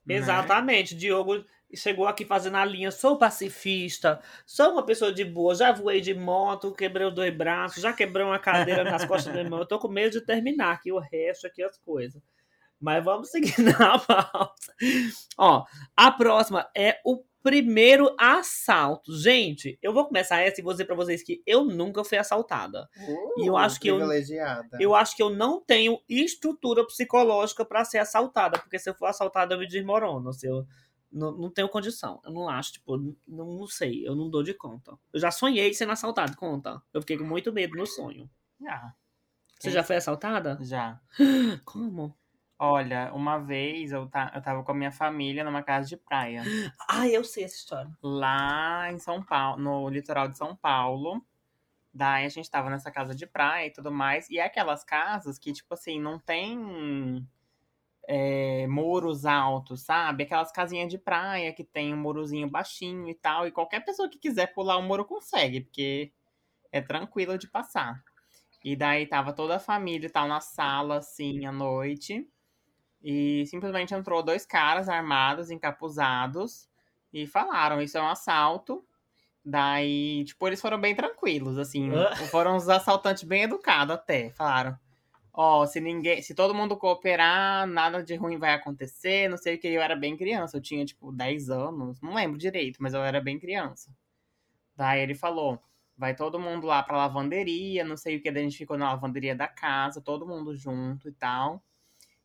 né? Exatamente. Diogo chegou aqui fazendo a linha. Sou pacifista, sou uma pessoa de boa. Já voei de moto, quebrei os dois braços, já quebrei uma cadeira nas costas do meu irmão. Eu tô com medo de terminar aqui o resto, aqui as coisas. Mas vamos seguir [laughs] na pauta. Ó, a próxima é o primeiro assalto. Gente, eu vou começar essa e vou dizer pra vocês que eu nunca fui assaltada. E eu acho que eu- privilegiada. Eu acho que eu não tenho estrutura psicológica pra ser assaltada, porque se eu for assaltada eu me desmorono. Se eu não, não tenho condição. Eu não acho, tipo, não, não sei, eu não dou de conta. Eu já sonhei sendo assaltado, conta. Eu fiquei com muito medo no sonho. Ah, Você já foi assaltada? já. [gasps] Como? Olha, uma vez eu, ta- eu tava com a minha família numa casa de praia. Ah, eu sei essa história. lá em São Paulo, no litoral de São Paulo. Daí a gente tava nessa casa de praia e tudo mais. E é aquelas casas que, tipo assim, não tem é, muros altos, sabe? Aquelas casinhas de praia que tem um murozinho baixinho e tal. E qualquer pessoa que quiser pular o muro consegue, porque é tranquilo de passar. E daí tava toda a família e tal na sala, assim, à noite. E simplesmente entrou dois caras armados, encapuzados e falaram, isso é um assalto. Daí, tipo, eles foram bem tranquilos, assim. Foram uns assaltantes bem educados até. Falaram, ó, se ninguém, se todo mundo cooperar, nada de ruim vai acontecer, não sei o que. Eu era bem criança, eu tinha, tipo, 10 anos, não lembro direito, mas eu era bem criança. Daí ele falou, vai todo mundo lá pra lavanderia, não sei o que. Daí a gente ficou na lavanderia da casa, todo mundo junto e tal.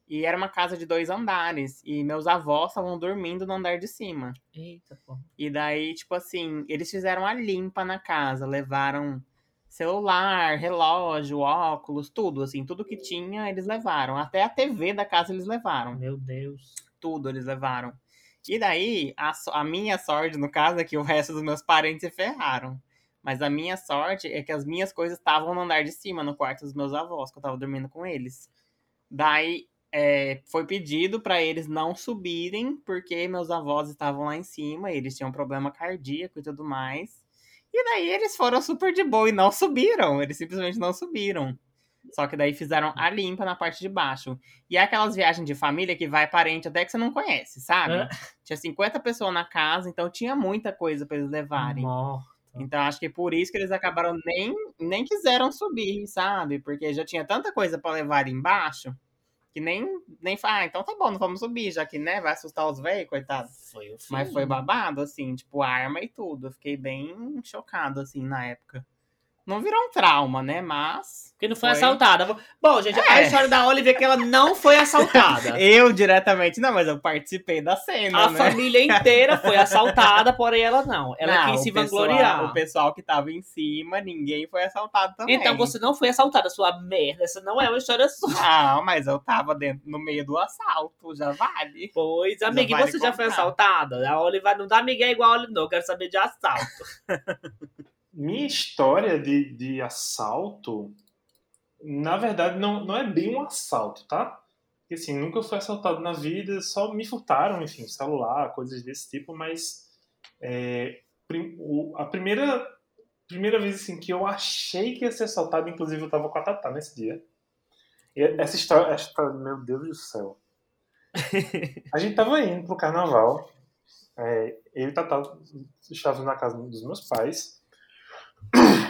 E era uma casa de dois andares. E meus avós estavam dormindo no andar de cima. Eita, pô. E daí, tipo assim, eles fizeram a limpa na casa, levaram celular, relógio, óculos, tudo, assim, tudo que tinha, eles levaram. Até a TV da casa eles levaram. Meu Deus. Tudo eles levaram. E daí, a, a minha sorte, no caso, é que o resto dos meus parentes se ferraram. Mas a minha sorte é que as minhas coisas estavam no andar de cima, no quarto dos meus avós, que eu tava dormindo com eles. Daí, é, foi pedido para eles não subirem, porque meus avós estavam lá em cima, eles tinham problema cardíaco e tudo mais. E daí eles foram super de boa e não subiram, eles simplesmente não subiram. Só que daí fizeram a limpa na parte de baixo. E é aquelas viagens de família que vai parente até que você não conhece, sabe? É. Tinha 50 pessoas na casa, então tinha muita coisa para eles levarem. Morta. Então acho que por isso que eles acabaram nem nem quiseram subir, sabe? Porque já tinha tanta coisa para levar embaixo que nem nem fa- ah, então tá bom, não vamos subir, já que né, vai assustar os velhos, coitado. Foi o fim. Mas foi babado assim, tipo arma e tudo. Eu fiquei bem chocado assim na época. Não virou um trauma, né? Mas Porque não foi, Foi. assaltada. Bom, gente, a É. história da Oliver é que ela não foi assaltada. [laughs] eu diretamente não, mas eu participei da cena, A né? família inteira foi assaltada, porém ela não. Ela Não, quis se vangloriar. o pessoal que tava em cima, ninguém foi assaltado também. Então você não foi assaltada, sua merda. Essa não é uma história sua. Não, mas eu tava dentro, no meio do assalto, já vale. Pois, amiga, e vale você já foi assaltada? A Oliver não dá Miguel igual a Oliver, não. Eu quero saber de assalto. [laughs] Minha história de, de assalto, na verdade, não, não é bem um assalto, tá? Porque, assim, nunca fui assaltado na vida, só me furtaram, enfim, celular, coisas desse tipo, mas é, a primeira, primeira vez, assim, que eu achei que ia ser assaltado, inclusive eu tava com a Tatá nesse dia. E essa história, essa meu Deus do céu. [laughs] A gente tava indo pro carnaval, é, eu e Tatá estávamos na casa dos meus pais,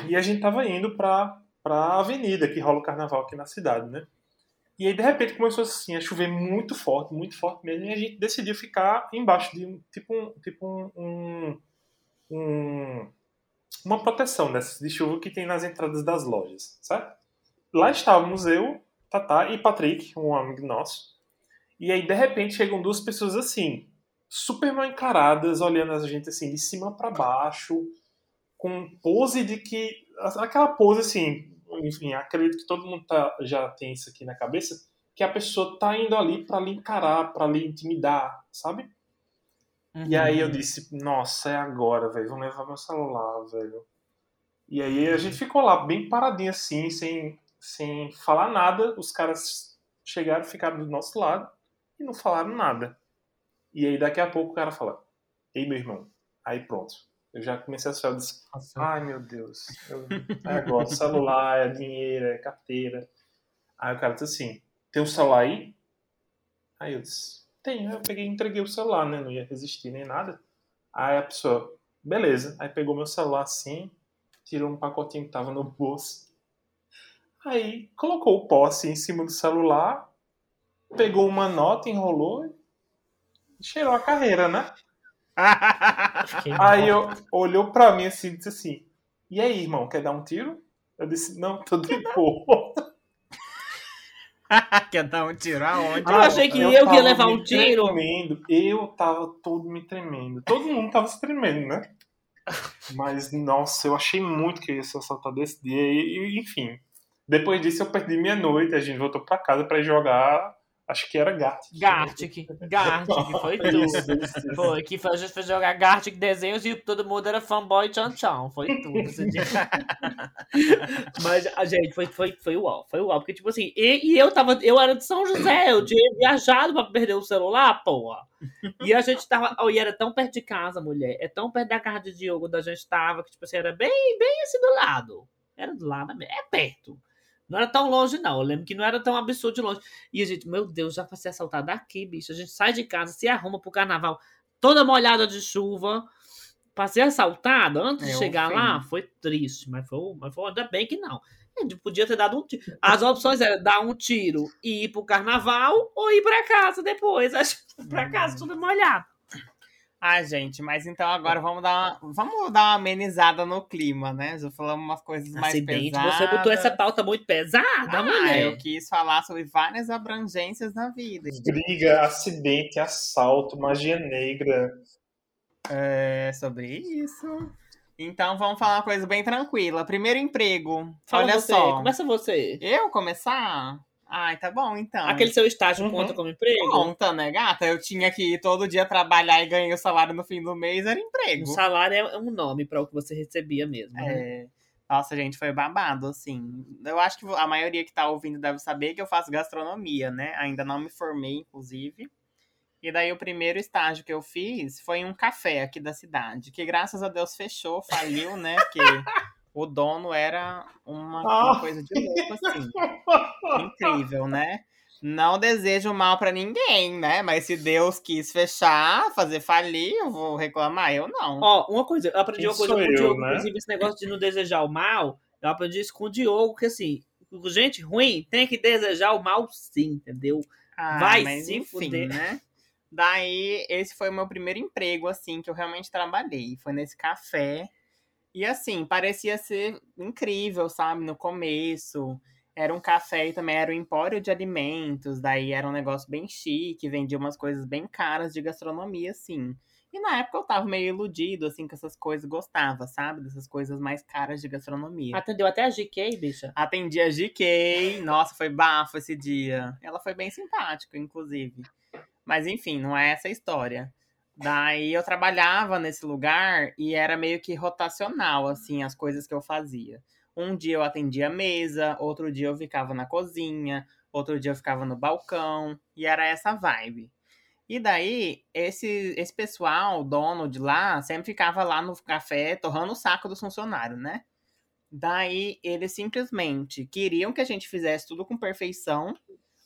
e a gente tava indo pra, pra avenida que rola o carnaval aqui na cidade, né? E aí, de repente, começou assim, a chover muito forte, muito forte mesmo, e a gente decidiu ficar embaixo de um, tipo um, tipo um, um, uma proteção dessas de chuva que tem nas entradas das lojas, certo? Lá estávamos eu, Tatá e Patrick, um amigo nosso. E aí, de repente, chegam duas pessoas assim, super mal encaradas, olhando a gente assim, de cima para baixo, com pose de que. Aquela pose assim, enfim, acredito que todo mundo tá, já tem isso aqui na cabeça, que a pessoa tá indo ali para lhe encarar, para lhe intimidar, sabe? Uhum. E aí eu disse, nossa, é agora, velho, vão levar meu celular, velho. E aí a gente ficou lá bem paradinho assim, sem, sem falar nada. Os caras chegaram, ficaram do nosso lado e não falaram nada. E aí daqui a pouco o cara fala, ei meu irmão, aí pronto. Eu já comecei a associar, eu disse, ai meu Deus, eu, é agora, celular, é dinheiro, é carteira. Aí o cara disse assim, tem um celular aí? Aí eu disse, tem. Eu peguei e entreguei o celular, né? Não ia resistir nem nada. Aí a pessoa, beleza. Aí pegou meu celular assim, tirou um pacotinho que tava no bolso. Aí colocou o pó assim em cima do celular, pegou uma nota, enrolou e cheirou a carreira, né? [laughs] aí eu olhou pra mim assim e disse assim: E aí, irmão, quer dar um tiro? Eu disse: Não, tô de boa. [laughs] quer dar um tiro aonde? Eu achei que eu, eu ia levar um tiro. Tremendo. Eu tava todo me tremendo. Todo mundo tava se tremendo, né? [laughs] Mas, nossa, eu achei muito que ia ser assaltado desse dia. E, enfim, depois disso eu perdi minha noite. A gente voltou pra casa pra jogar Acho que era Gartic. Gartic. Gartic, foi [laughs] tudo. Isso, isso, isso. Foi, que foi, a gente foi jogar Gartic desenhos e todo mundo era fanboy tchan tchan. Foi tudo [laughs] esse dia. [laughs] Mas, a gente, foi, foi, foi uau. Foi uau. Porque, tipo assim, e, e, eu tava. Eu era de São José, eu tinha viajado pra perder o celular, porra. E a gente tava. Oh, e era tão perto de casa, mulher. É tão perto da casa de Diogo da gente tava, que, tipo assim, era bem, bem assim do lado. Era do lado, é perto. Não era tão longe, não. Eu lembro que não era tão absurdo de longe. E a gente, meu Deus, já pra ser assaltado aqui, bicho. A gente sai de casa, se arruma pro carnaval, toda molhada de chuva. Pra ser assaltado antes é, de chegar lá, foi triste. Mas foi, mas foi ainda bem que não. A gente podia ter dado um tiro. As opções eram dar um tiro e ir pro carnaval ou ir pra casa depois. [laughs] pra casa, uhum. tudo molhado. Ah, gente, mas então agora vamos dar uma, vamos dar uma amenizada no clima, né? Já falamos umas coisas mais Acidente, pesadas. Você botou essa pauta muito pesada, ah, mulher. Eu quis falar sobre várias abrangências na vida. Briga, acidente, assalto, magia negra. É, sobre isso. Então vamos falar uma coisa bem tranquila. Primeiro emprego. Fala Olha você, só. Começa você. Eu começar? Ai, tá bom, então. Aquele seu estágio uhum. conta como emprego? Conta, né, gata? Eu tinha que ir todo dia trabalhar e ganhar o salário no fim do mês, era emprego. O salário é um nome para o que você recebia mesmo. Né? É. Nossa, gente, foi babado, assim. Eu acho que a maioria que tá ouvindo deve saber que eu faço gastronomia, né? Ainda não me formei, inclusive. E daí o primeiro estágio que eu fiz foi em um café aqui da cidade, que graças a Deus fechou, faliu, né? Porque [laughs] o dono era uma, uma ah. coisa de louco, assim. [laughs] Incrível, né? Não desejo mal para ninguém, né? Mas se Deus quis fechar, fazer falir, eu vou reclamar, eu não. Ó, uma coisa, eu aprendi Quem uma coisa com o Diogo, né? inclusive esse negócio de não desejar o mal, eu aprendi isso com o Diogo, que assim, gente ruim tem que desejar o mal sim, entendeu? Ah, Vai se enfim, fuder. né? Daí, esse foi o meu primeiro emprego, assim, que eu realmente trabalhei. Foi nesse café. E assim, parecia ser incrível, sabe? No começo. Era um café e também era um empório de alimentos. Daí era um negócio bem chique, vendia umas coisas bem caras de gastronomia, assim. E na época eu tava meio iludido, assim, com essas coisas, gostava, sabe? Dessas coisas mais caras de gastronomia. Atendeu até a GK, bicha? Atendi a GK. Nossa, foi bafo esse dia. Ela foi bem simpática, inclusive. Mas enfim, não é essa a história. Daí eu trabalhava nesse lugar e era meio que rotacional, assim, as coisas que eu fazia. Um dia eu atendia a mesa, outro dia eu ficava na cozinha, outro dia eu ficava no balcão, e era essa vibe. E daí, esse, esse pessoal, dono de lá, sempre ficava lá no café torrando o saco dos funcionários, né? Daí, eles simplesmente queriam que a gente fizesse tudo com perfeição,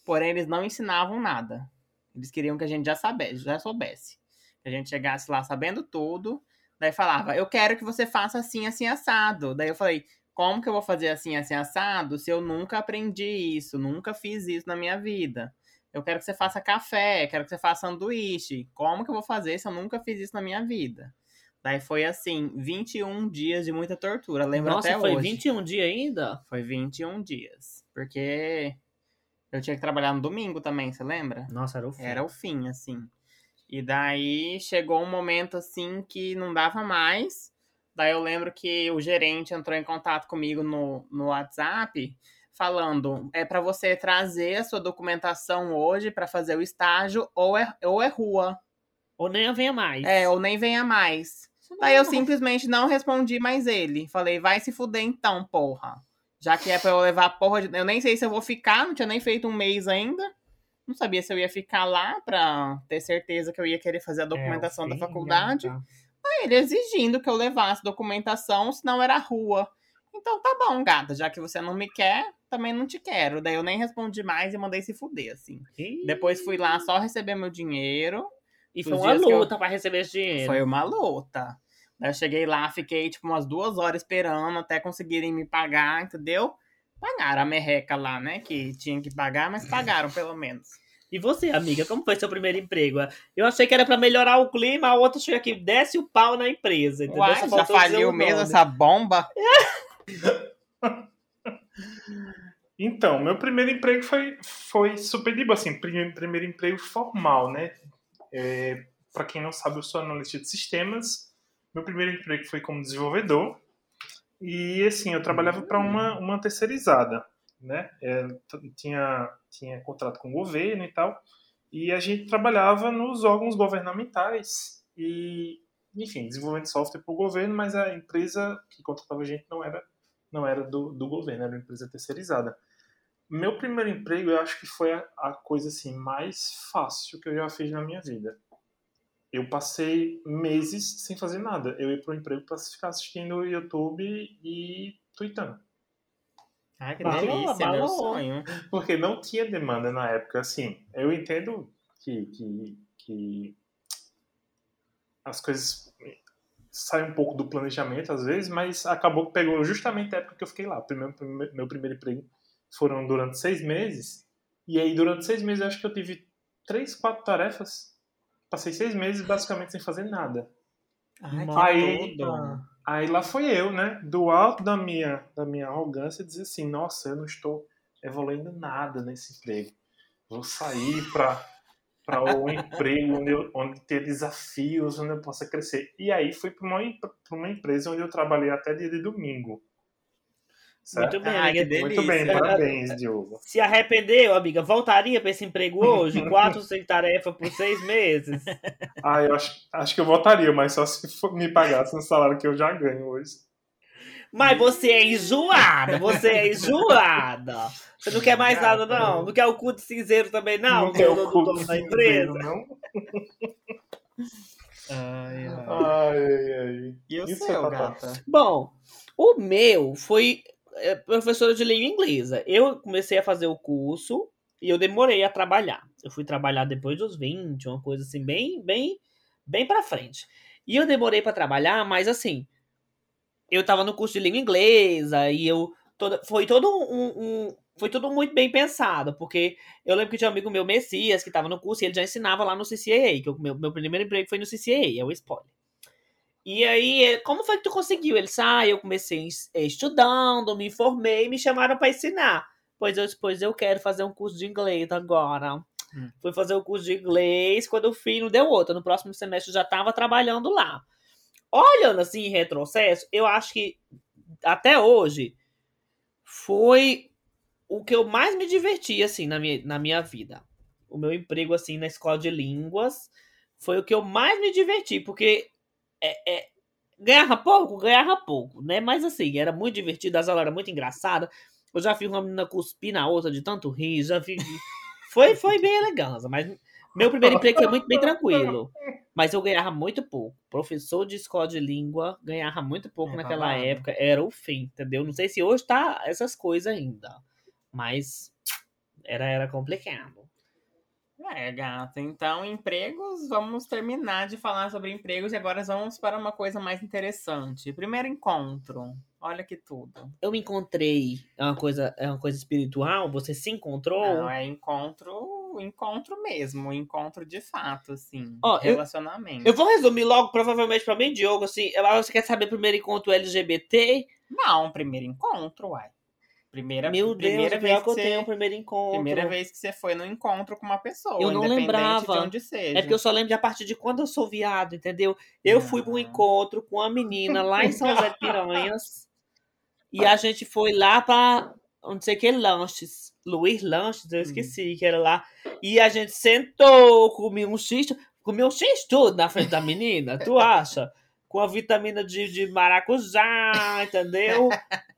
porém eles não ensinavam nada. Eles queriam que a gente já soubesse, já soubesse. Que a gente chegasse lá sabendo tudo, daí falava, eu quero que você faça assim, assim, assado. Daí eu falei, como que eu vou fazer assim, assim, assado, se eu nunca aprendi isso, nunca fiz isso na minha vida? Eu quero que você faça café, quero que você faça sanduíche. Como que eu vou fazer se eu nunca fiz isso na minha vida? Daí foi assim, 21 dias de muita tortura, lembra Nossa, até foi hoje. 21 dias ainda? Foi 21 dias. Porque eu tinha que trabalhar no domingo também, você lembra? Nossa, era o fim. Era o fim, assim. E daí chegou um momento assim que não dava mais. Daí eu lembro que o gerente entrou em contato comigo no, no WhatsApp falando: é para você trazer a sua documentação hoje para fazer o estágio ou é, ou é rua. Ou nem venha mais. É, ou nem venha mais. Daí é eu uma- simplesmente não respondi mais ele. Falei, vai se fuder então, porra. Já que é pra eu levar a porra de. Eu nem sei se eu vou ficar, não tinha nem feito um mês ainda. Não sabia se eu ia ficar lá pra ter certeza que eu ia querer fazer a documentação É, da faculdade. gata. Aí ele exigindo que eu levasse documentação, senão era rua. Então tá bom, gata, já que você não me quer, também não te quero. Daí eu nem respondi mais e mandei se fuder, assim. Ih, Depois fui lá só receber meu dinheiro. E foi uma que eu- luta pra receber esse dinheiro. Foi uma luta. Daí eu cheguei lá, fiquei tipo umas duas horas esperando até conseguirem me pagar, entendeu? Pagaram a merreca lá, né? Que tinha que pagar, mas pagaram pelo menos. E você, amiga, como foi seu primeiro emprego? Eu achei que era pra melhorar o clima, a outra chega aqui, desce o pau na empresa, entendeu? Uai, já faliu mesmo essa bomba? [laughs] Então, meu primeiro emprego foi, foi super de boa, assim, primeiro, primeiro emprego formal, né? É, para quem não sabe, eu sou analista de sistemas. Meu primeiro emprego foi como desenvolvedor. E, assim, eu trabalhava para uma, uma terceirizada, né? É, tinha, tinha contrato com o governo e tal. E a gente trabalhava nos órgãos governamentais e, enfim, desenvolvendo software para o governo, mas a empresa que contratava a gente não era, não era do, do governo, era uma empresa terceirizada. Meu primeiro emprego, eu acho que foi a, a coisa assim mais fácil que eu já fiz na minha vida. Eu passei meses sem fazer nada. Eu ia para o emprego para ficar assistindo o YouTube e tweetando. Ai, que delícia, meu sonho. Porque não tinha demanda na época. Assim, eu entendo que, que, que as coisas saem um pouco do planejamento às vezes, mas acabou que pegou justamente a época que eu fiquei lá. Primeiro, primeiro- meu primeiro emprego foram durante seis meses. E aí, durante seis meses, eu acho que eu tive três, quatro tarefas. Passei seis meses basicamente sem fazer nada. Ai, Aí-. Aí lá foi eu, né? Do alto da minha, da minha arrogância, dizer assim: nossa, eu não estou evoluindo nada nesse emprego. Vou sair para para um [laughs] emprego onde, eu, onde tem desafios, onde eu possa crescer. E aí fui para uma, pra uma empresa onde eu trabalhei até dia de domingo. Certo? Muito bem, Ai, amiga. delícia. Muito bem, parabéns, Diogo. Se arrependeu, amiga? Voltaria pra esse emprego hoje? [laughs] Quatro sem tarefa por seis meses? [laughs] Ah, eu acho, acho que eu votaria, mas só se for- me pagasse no salário que eu já ganho hoje. Mas você é enjoada, você é enjoada. Você não quer mais nada, não? Não quer o cu de cinzeiro também, não? Não quer o do cu dono do da cinzeiro, empresa? não? [laughs] Ai, ai. Ai, ai, ai. E o Isso seu, é gata? Bom, o meu foi é, professora de língua inglesa. Eu comecei a fazer o curso e eu demorei a trabalhar. Eu fui trabalhar depois dos 20, uma coisa assim, bem, bem, bem pra frente. E eu demorei pra trabalhar, mas assim, eu tava no curso de língua inglesa e eu. Toda, foi todo um, um- Foi tudo muito bem pensado, porque eu lembro que tinha um amigo meu, Messias, que tava no curso e ele já ensinava lá no CCAA, que o meu, meu primeiro emprego foi no CCAA, é o spoiler. E aí, eh, como foi que tu conseguiu? Ele disse, ah, eu comecei eh, estudando, me formei, me chamaram para ensinar. Pois eu, pois eu quero fazer um curso de inglês agora. Hum. Fui fazer o curso de inglês, quando eu fui, não deu outra. No próximo semestre eu já estava trabalhando lá. Olhando assim em retrocesso, eu acho que até hoje foi o que eu mais me diverti assim na minha, na minha vida. O meu emprego assim na escola de línguas foi o que eu mais me diverti, porque é, é- ganhava pouco, ganhava pouco, né? Mas assim, era muito divertido, as aulas eram muito engraçadas. Eu já fiz uma menina cuspir na outra de tanto rir, já fiz. [laughs] Foi, foi bem elegante, mas meu primeiro emprego foi muito bem [laughs] tranquilo. [laughs] Mas eu ganhava muito pouco. Professor de escola de língua ganhava muito pouco É naquela babado. época. Era o fim, entendeu? Não sei se hoje tá essas coisas ainda. Mas era, era complicado. É, gata. Então, empregos, vamos terminar de falar sobre empregos e agora vamos para uma coisa mais interessante. Primeiro encontro. Olha que tudo. Eu me encontrei. É uma coisa, é uma coisa espiritual? Você se encontrou? Não, é encontro, encontro mesmo, encontro de fato, assim. Ó, eu- relacionamento. Eu vou resumir logo, provavelmente pra mim, Diogo, assim, ela- você quer saber primeiro encontro LGBT? Não, primeiro encontro, uai. Primeira, Meu Deus, primeira vez que eu você, tenho um primeiro encontro. Primeira vez que você foi no encontro com uma pessoa, Eu não lembrava. de onde seja. É porque eu só lembro de a partir de quando eu sou viado, entendeu? Eu fui pra um Ah. encontro com uma menina lá em São José de Piranhas. [laughs] e a gente foi lá pra não sei que lanches. Luiz Lanches, eu esqueci que era lá. E a gente sentou, comia um x, comia um tudo na frente da menina, tu acha? Com a vitamina de, de maracujá, entendeu?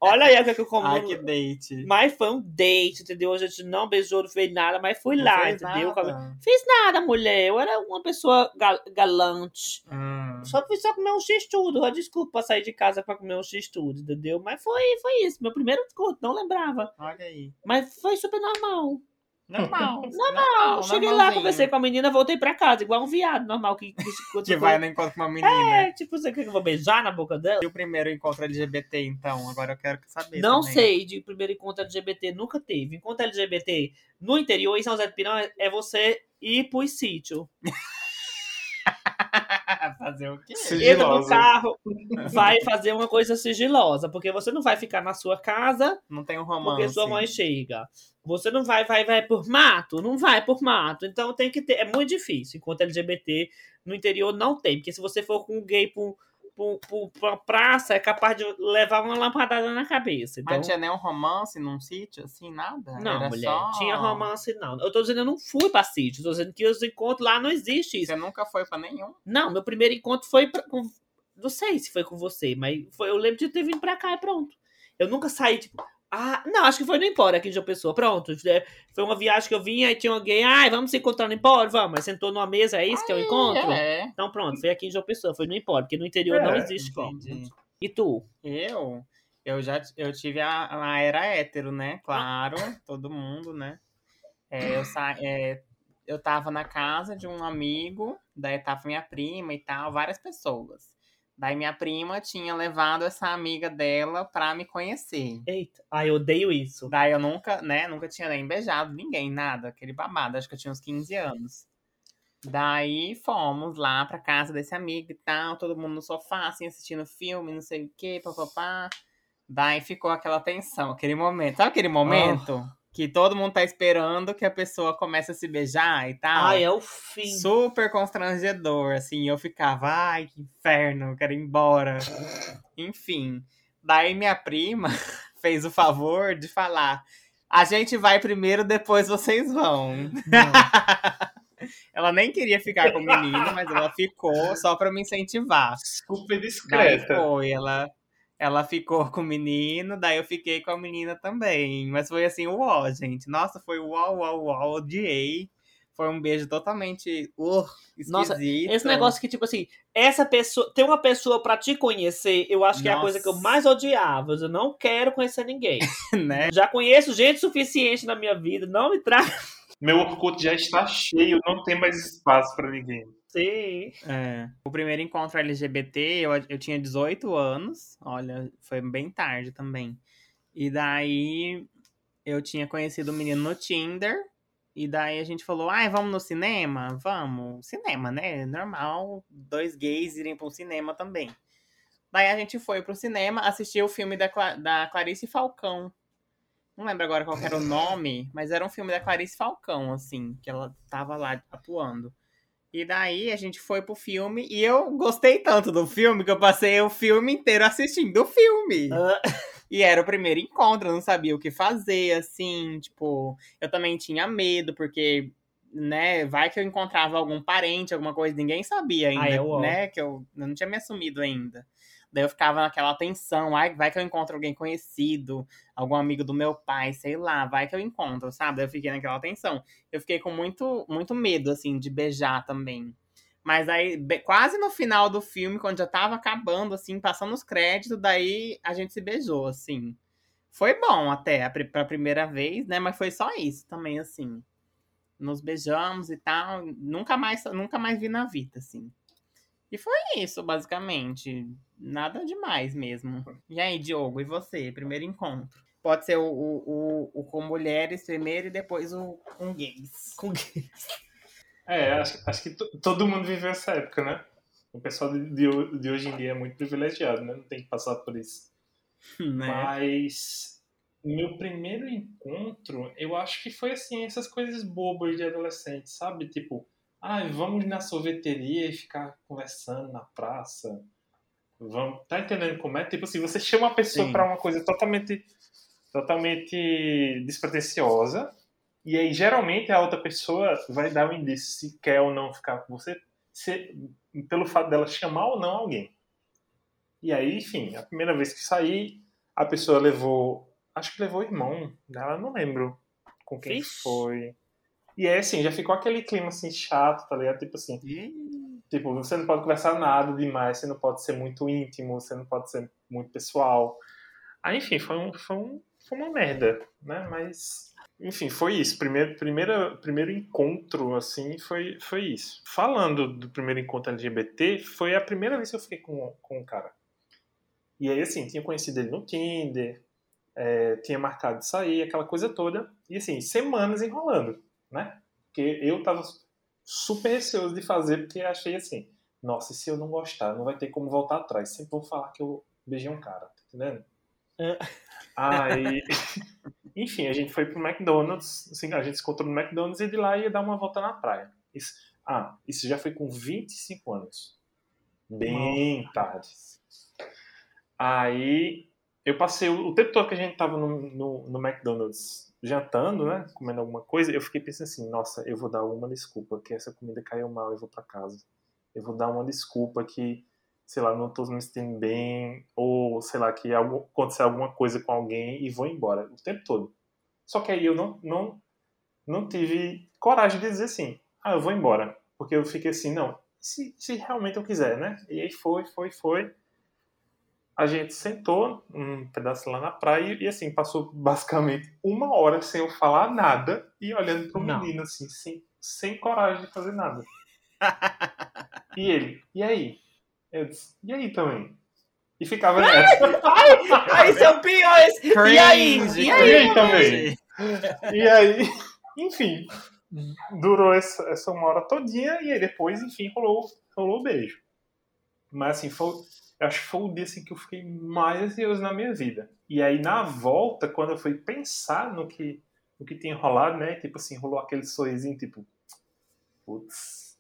Olha aí o que, é que eu comi. Ai, que date. Mas foi um date, entendeu? A gente não beijou, não fez nada, mas fui Não lá, entendeu? nada? Fiz nada, mulher. Eu era uma pessoa gal- galante. Hum. Só fui só comer um X tudo. Ah, Desculpa sair de casa pra comer um X tudo, entendeu? Mas foi, foi isso. Meu primeiro encontro, não lembrava. Olha aí. Mas foi super normal. [laughs] Normal. Normal. Cheguei lá, conversei com a menina, voltei pra casa, igual um viado normal que, que, que, Que vai no encontro com uma menina. É, tipo, você quer que eu vou beijar na boca dela? E o primeiro encontro LGBT, então? Agora eu quero saber. Não também. sei, de primeiro encontro LGBT nunca teve. Encontro LGBT no interior, em São José de Piranha, é você ir pro sítio. [laughs] [laughs] Fazer o quê? Sim. entra no Sigilosa. carro, [laughs] vai fazer uma coisa sigilosa, porque você não vai ficar na sua casa Não tem um romance. porque sua mãe chega. Você não vai, vai, vai por mato, não vai por mato. Então tem que ter, é muito difícil. Enquanto LGBT no interior não tem, porque se você for com um gay um- pra, um- um- uma praça, é capaz de levar uma lampadada na cabeça. Mas Então, não tinha nenhum romance num sítio, assim, nada? não, Era mulher, só... tinha romance não. Eu tô dizendo, eu não fui pra sítio, tô dizendo que os encontros lá não existe isso. Você nunca foi pra nenhum? Não, meu primeiro encontro foi pra, com. Não sei se foi com você, mas foi, eu lembro de ter vindo pra cá e pronto. Eu nunca saí, tipo. Ah, não, acho que foi no Empório aqui de uma pessoa. Pronto. é, Foi uma viagem que eu vim, aí tinha alguém. Ai, vamos se encontrar no Empório? Vamos. Aí sentou numa mesa, é isso que é o encontro? É. Então pronto, foi aqui em João Pessoa, foi no Empório, porque no interior não É, existe como. entendi. E tu? Eu? Eu já eu tive a, a era hétero, né? Claro, todo mundo, né? É, eu, sa, é, eu tava na casa de um amigo, daí tava minha prima e tal, várias pessoas. Daí minha prima tinha levado essa amiga dela pra me conhecer. Eita, ai, eu odeio isso. Daí eu nunca, né, nunca tinha nem beijado ninguém, nada, aquele babado, acho que eu tinha uns 15 anos. Daí fomos lá pra casa desse amigo e tal, todo mundo no sofá, assim, assistindo filme, não sei o que, papapá. Daí ficou aquela tensão, aquele momento. Sabe aquele momento que todo mundo tá esperando que a pessoa comece a se beijar e tal? Ai, é o fim. Super constrangedor, assim. Eu ficava, ai, que inferno, quero ir embora. Enfim. Daí minha prima [laughs] fez o favor de falar: a gente vai primeiro, depois vocês vão. [laughs] ela nem queria ficar com o menino, mas ela ficou só pra me incentivar. Super Daí discreta. foi, ela, ela ficou [laughs] com o menino, daí eu fiquei com a menina também. Mas foi assim, uó, gente. Nossa, foi uó, uó, uó, odiei. Foi um beijo totalmente uh, esquisito. Nossa, Esse negócio que, tipo assim, essa pessoa. Tem uma pessoa pra te conhecer, eu acho que é a coisa que eu mais odiava. Eu não quero conhecer ninguém. [laughs] né? Já conheço gente suficiente na minha vida. Não me traga. Meu Orkut já está cheio, não tem mais espaço pra ninguém. Sim. É. O primeiro encontro LGBT, eu, eu tinha 18 anos. Olha, foi bem tarde também. E daí eu tinha conhecido o menino no Tinder. E daí a gente falou, ai, vamos no cinema? Vamos. Cinema, né? Normal, dois gays irem para um cinema também. Daí a gente foi pro cinema, assistiu o filme da, Cla- da Clarice Falcão. Não lembro agora qual era o nome, mas era um filme da Clarice Falcão, assim, que ela tava lá atuando. E daí a gente foi pro filme e eu gostei tanto do filme que eu passei o filme inteiro assistindo o filme. Ah, E era o primeiro encontro, eu não sabia o que fazer, assim, tipo, eu também tinha medo, porque né, vai que eu encontrava algum parente, alguma coisa, ninguém sabia ainda, Ah, uau. né, que eu, eu não tinha me assumido ainda. Daí eu ficava naquela tensão, ai, vai que eu encontro alguém conhecido, algum amigo do meu pai, sei lá, vai que eu encontro, sabe? Daí eu fiquei naquela tensão. Eu fiquei com muito, muito medo, assim, de beijar também. Mas aí, quase no final do filme, quando já tava acabando, assim, passando os créditos, daí a gente se beijou, assim. Foi bom até, pra primeira vez, né? Mas foi só isso também, assim. Nos beijamos e tal. Nunca mais, nunca mais vi na vida, assim. E foi isso, basicamente. Nada demais mesmo. E aí, Diogo, e você? Primeiro encontro. Pode ser o, o, o, o com mulheres primeiro e depois o com gays. Com quem? É, acho, acho que to- todo mundo viveu essa época, né? O pessoal de, de de hoje em dia é muito privilegiado, né? Não tem que passar por isso. [laughs] Né? Mas meu primeiro encontro, eu acho que foi assim, essas coisas bobas de adolescente, sabe? Tipo, ah, vamos na sorveteria e ficar conversando na praça. Vamos, tá entendendo como é? Tipo assim, você chama a pessoa pra uma coisa totalmente totalmente despretensiosa e aí geralmente a outra pessoa vai dar um indício se quer ou não ficar com você, se, pelo fato dela chamar ou não alguém. E aí, enfim, a primeira vez que saí, a pessoa levou. Acho que levou o irmão dela, não lembro com quem Vixe. foi. E aí, assim, já ficou aquele clima assim chato, tá ligado? Tipo assim, tipo, você não pode conversar nada demais, você não pode ser muito íntimo, você não pode ser muito pessoal. Aí, enfim, foi, um, foi, um, foi uma merda, né? Mas, enfim, foi isso. Primeiro, primeiro, primeiro encontro, assim, foi, foi isso. Falando do primeiro encontro LGBT, foi a primeira vez que eu fiquei com, com um cara. E aí, assim, tinha conhecido ele no Tinder, é, tinha marcado de sair, aquela coisa toda. E, assim, semanas enrolando, né? Porque eu tava super receoso de fazer, porque achei assim, nossa, e se eu não gostar, não vai ter como voltar atrás. Sempre vou falar que eu beijei um cara, tá entendendo? É. Aí, [laughs] enfim, a gente foi pro McDonald's, assim, a gente se encontrou no McDonald's e de lá ia dar uma volta na praia. Isso, ah, isso já foi com 25 anos. Bem tarde. Aí eu passei o, o tempo todo que a gente tava no, no, no McDonald's jantando, né? Comendo alguma coisa, eu fiquei pensando assim, nossa, eu vou dar uma desculpa, que essa comida caiu mal, eu vou pra casa. Eu vou dar uma desculpa que, sei lá, não tô me sentindo bem, ou sei lá, que algo, aconteceu alguma coisa com alguém e vou embora o tempo todo. Só que aí eu não, não, não tive coragem de dizer assim, ah, eu vou embora. Porque eu fiquei assim, não, se, se realmente eu quiser, né? E aí foi, foi, foi. A gente sentou um pedaço lá na praia e, assim, passou basicamente uma hora sem eu falar nada e olhando pro Não. menino, assim, sem, sem coragem de fazer nada. [laughs] e ele, e aí? Eu disse, e aí também? E ficava nessa. Aí são piores! E aí? E E aí? aí [laughs] também? E aí, enfim, durou essa, essa uma hora todinha e aí depois, enfim, rolou, rolou o beijo. Mas assim, foi, acho que foi o dia assim, que eu fiquei mais ansioso na minha vida. E aí na volta, quando eu fui pensar no que, no que tinha rolado, né? Tipo assim, rolou aquele sorrisinho, tipo, putz,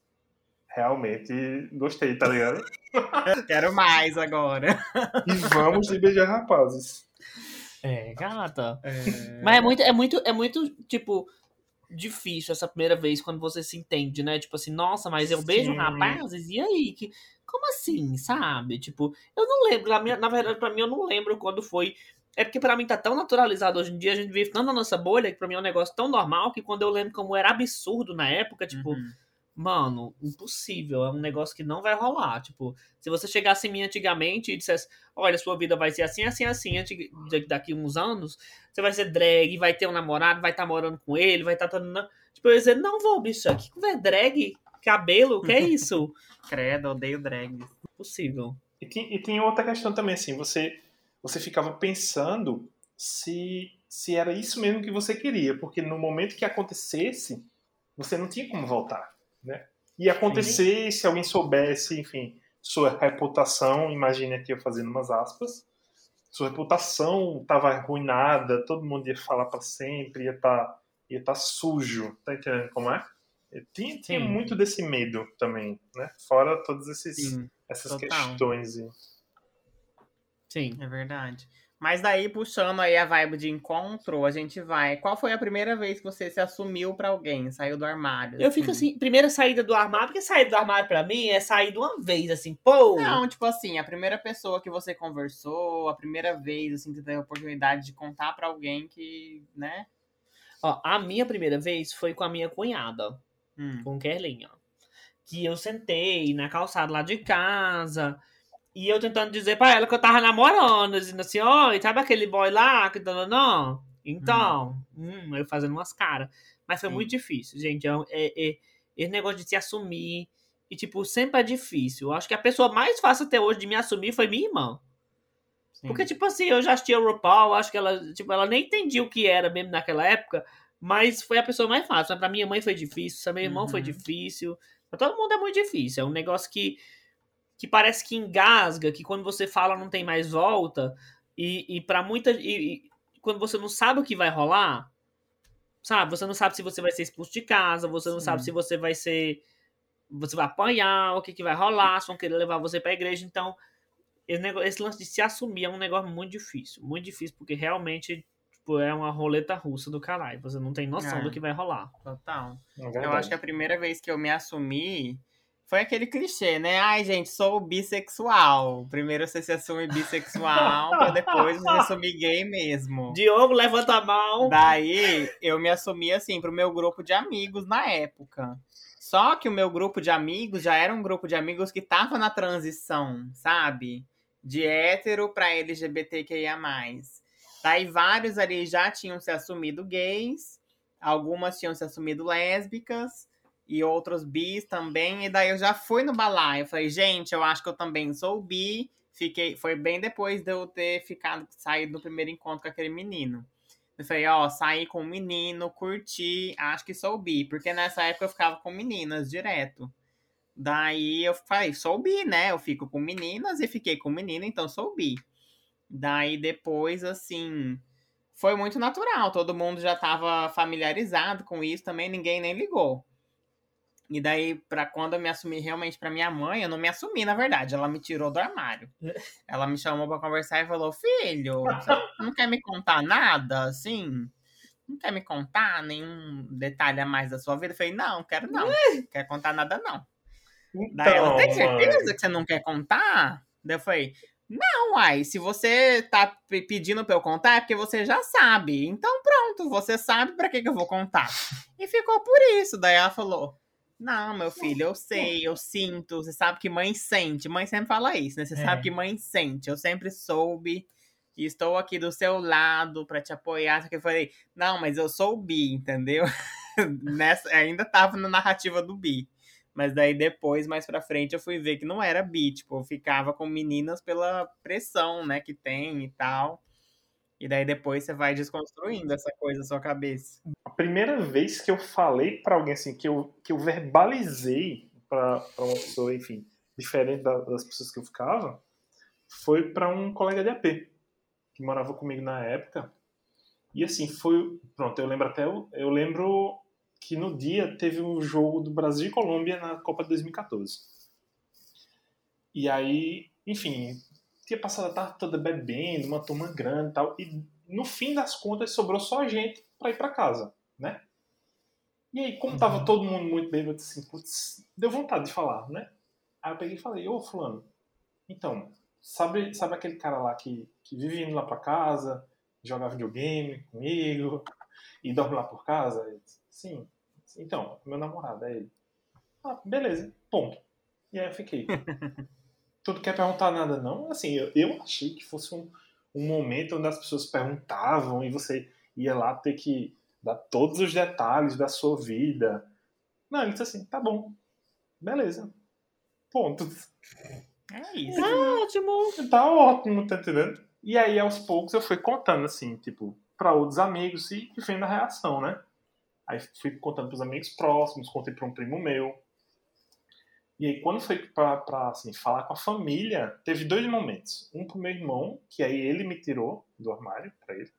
realmente gostei, tá ligado? [laughs] Quero mais agora. [laughs] E vamos de beijar rapazes. É, gata. É. Mas é muito, é muito, é muito, tipo, difícil essa primeira vez quando você se entende, né? Tipo assim, nossa, mas eu beijo Sim. rapazes, e aí? Que, como assim, sabe? Tipo, eu não lembro, na, verdade, pra mim, eu não lembro quando foi. É porque pra mim tá tão naturalizado hoje em dia, a gente vive tanto na nossa bolha, que pra mim é um negócio tão normal, que quando eu lembro como era absurdo na época, tipo, Uhum. mano, impossível, é um negócio que não vai rolar. Tipo, se você chegasse em mim antigamente e dissesse, olha, sua vida vai ser assim, assim, assim, daqui uns anos, você vai ser drag, vai ter um namorado, vai estar morando com ele, vai estar. Tá, tipo, eu ia dizer, não vou, bicho, que é drag? Cabelo? Que é [laughs] isso? Credo, odeio drags. Impossível. E tem, e tem outra questão também, assim, você, você ficava pensando se, se era isso mesmo que você queria, porque no momento que acontecesse, você não tinha como voltar, né? E acontecer, se alguém soubesse, enfim, sua reputação, imagine aqui eu fazendo umas aspas, sua reputação estava arruinada, todo mundo ia falar para sempre, ia estar ia tá sujo, tá entendendo como é? Tinha, tinha muito desse medo também, né? Fora todos esses Sim, essas total. questões. e- Sim. é verdade. Mas daí, puxando aí a vibe de encontro, a gente vai. Qual foi a primeira vez que você se assumiu pra alguém? Saiu do armário? Eu fico assim, primeira saída do armário, porque sair do armário pra mim é sair de uma vez, assim, pô. Não, tipo assim, a primeira pessoa que você conversou, a primeira vez, assim, que você teve a oportunidade de contar pra alguém que, né? Ó, a minha primeira vez foi com a minha cunhada, Hum. com Kerlinha. Que eu sentei na calçada lá de casa. E eu tentando dizer pra ela que eu tava namorando, dizendo assim, oi, sabe aquele boy lá que tá não? Então, hum, eu fazendo umas caras. Mas foi Sim. muito difícil, gente. É, é, é- esse negócio de se assumir. E, tipo, sempre é difícil. Eu acho que a pessoa mais fácil até hoje de me assumir foi minha irmã. Sim. Porque, tipo assim, eu já assisti a RuPaul, acho que ela, tipo, ela nem entendia o que era mesmo naquela época, mas foi a pessoa mais fácil. Pra minha mãe foi difícil, pra meu irmão foi Uhum. difícil. Pra todo mundo é muito difícil. É um negócio que, que parece que engasga, que quando você fala não tem mais volta. E, e para muita. E, e quando você não sabe o que vai rolar, sabe? Você não sabe se você vai ser expulso de casa, você não Sim. sabe se você vai ser. Você vai apanhar, o que, que vai rolar, se vão querer levar você pra igreja. Então, esse, negócio, esse lance de se assumir é um negócio muito difícil. Muito difícil, porque realmente tipo, é uma roleta russa do caralho. Você não tem noção É. do que vai rolar. Total. É Eu acho que a primeira vez que eu me assumi foi aquele clichê, né? Ai, gente, sou bissexual. Primeiro você se assume bissexual, pra depois você se assumir gay mesmo. Diogo, levanta a mão. Daí eu me assumi assim pro meu grupo de amigos na época. Só que o meu grupo de amigos já era um grupo de amigos que tava na transição, sabe? De hétero pra LGBTQIA. Daí vários ali já tinham se assumido gays, algumas tinham se assumido lésbicas e outros bis também. E daí eu já fui no balaio. Eu falei, gente, eu acho que eu também sou bi. Fiquei, foi bem depois de eu ter ficado, saído do primeiro encontro com aquele menino. Eu falei, ó, saí com um menino, curti, acho que sou bi. Porque nessa época eu ficava com meninas direto. Daí eu falei, sou bi, né? Eu fico com meninas e fiquei com menino, então sou bi. Daí depois, assim, foi muito natural. Todo mundo já tava familiarizado com isso também, ninguém nem ligou. E daí, pra quando eu me assumi realmente pra minha mãe, eu não me assumi, na verdade. Ela me tirou do armário. [laughs] Ela me chamou pra conversar e falou: Filho, você [laughs] não quer me contar nada, assim? Não quer me contar nenhum detalhe a mais da sua vida? Eu falei: Não, quero não. [laughs] Não quero contar nada, não. Daí ela, tem certeza mano. que você não quer contar? Daí eu falei, não, uai, se você tá pe- pedindo pra eu contar é porque você já sabe. Então pronto, você sabe pra que, que eu vou contar. E ficou por isso. Daí ela falou, não, meu filho, eu sei, eu sinto. Você sabe que mãe sente. Mãe sempre fala isso, né? Você É. sabe que mãe sente. Eu sempre soube. E estou aqui do seu lado pra te apoiar. Só que eu falei, não, mas eu sou bi, entendeu? [laughs] Nessa, ainda tava na narrativa do bi. Mas daí depois, mais pra frente, eu fui ver que não era bi. Tipo, eu ficava com meninas pela pressão, né, que tem e tal. E daí depois você vai desconstruindo essa coisa na sua cabeça. A primeira vez que eu falei pra alguém assim, que eu, que eu verbalizei pra uma pessoa, enfim, diferente da- das pessoas que eu ficava, foi pra um colega de AP, que morava comigo na época. E assim, foi. Pronto, eu lembro até. Eu lembro que no dia teve um jogo do Brasil e Colômbia na Copa de 2014. E aí, enfim, tinha passado a tarde toda bebendo, uma turma grande e tal. E no fim das contas sobrou só a gente pra ir pra casa, né? E aí, como tava Uhum. todo mundo muito bêbado, assim, putz, deu vontade de falar, né? Aí eu peguei e falei, ô fulano, então, sabe, sabe aquele cara lá que, que vive indo lá pra casa, joga videogame comigo e dorme lá por casa? Sim. Então, meu namorado é ele. Ah, beleza, ponto. E aí eu fiquei. [laughs] tu não quer perguntar nada, não? Assim, eu, eu achei que fosse um, um momento onde as pessoas perguntavam e você ia lá ter que dar todos os detalhes da sua vida. Não, ele disse assim, tá bom, beleza, ponto. É isso. Ótimo. Tá ótimo, tá entendendo? E aí, aos poucos, eu fui contando, assim, tipo, pra outros amigos e vendo a reação, né? Aí fui contando pros amigos próximos, contei pra um primo meu. E aí, quando foi pra, pra assim, falar com a família, teve dois momentos. Um pro meu irmão, que aí ele me tirou do armário, pra ele.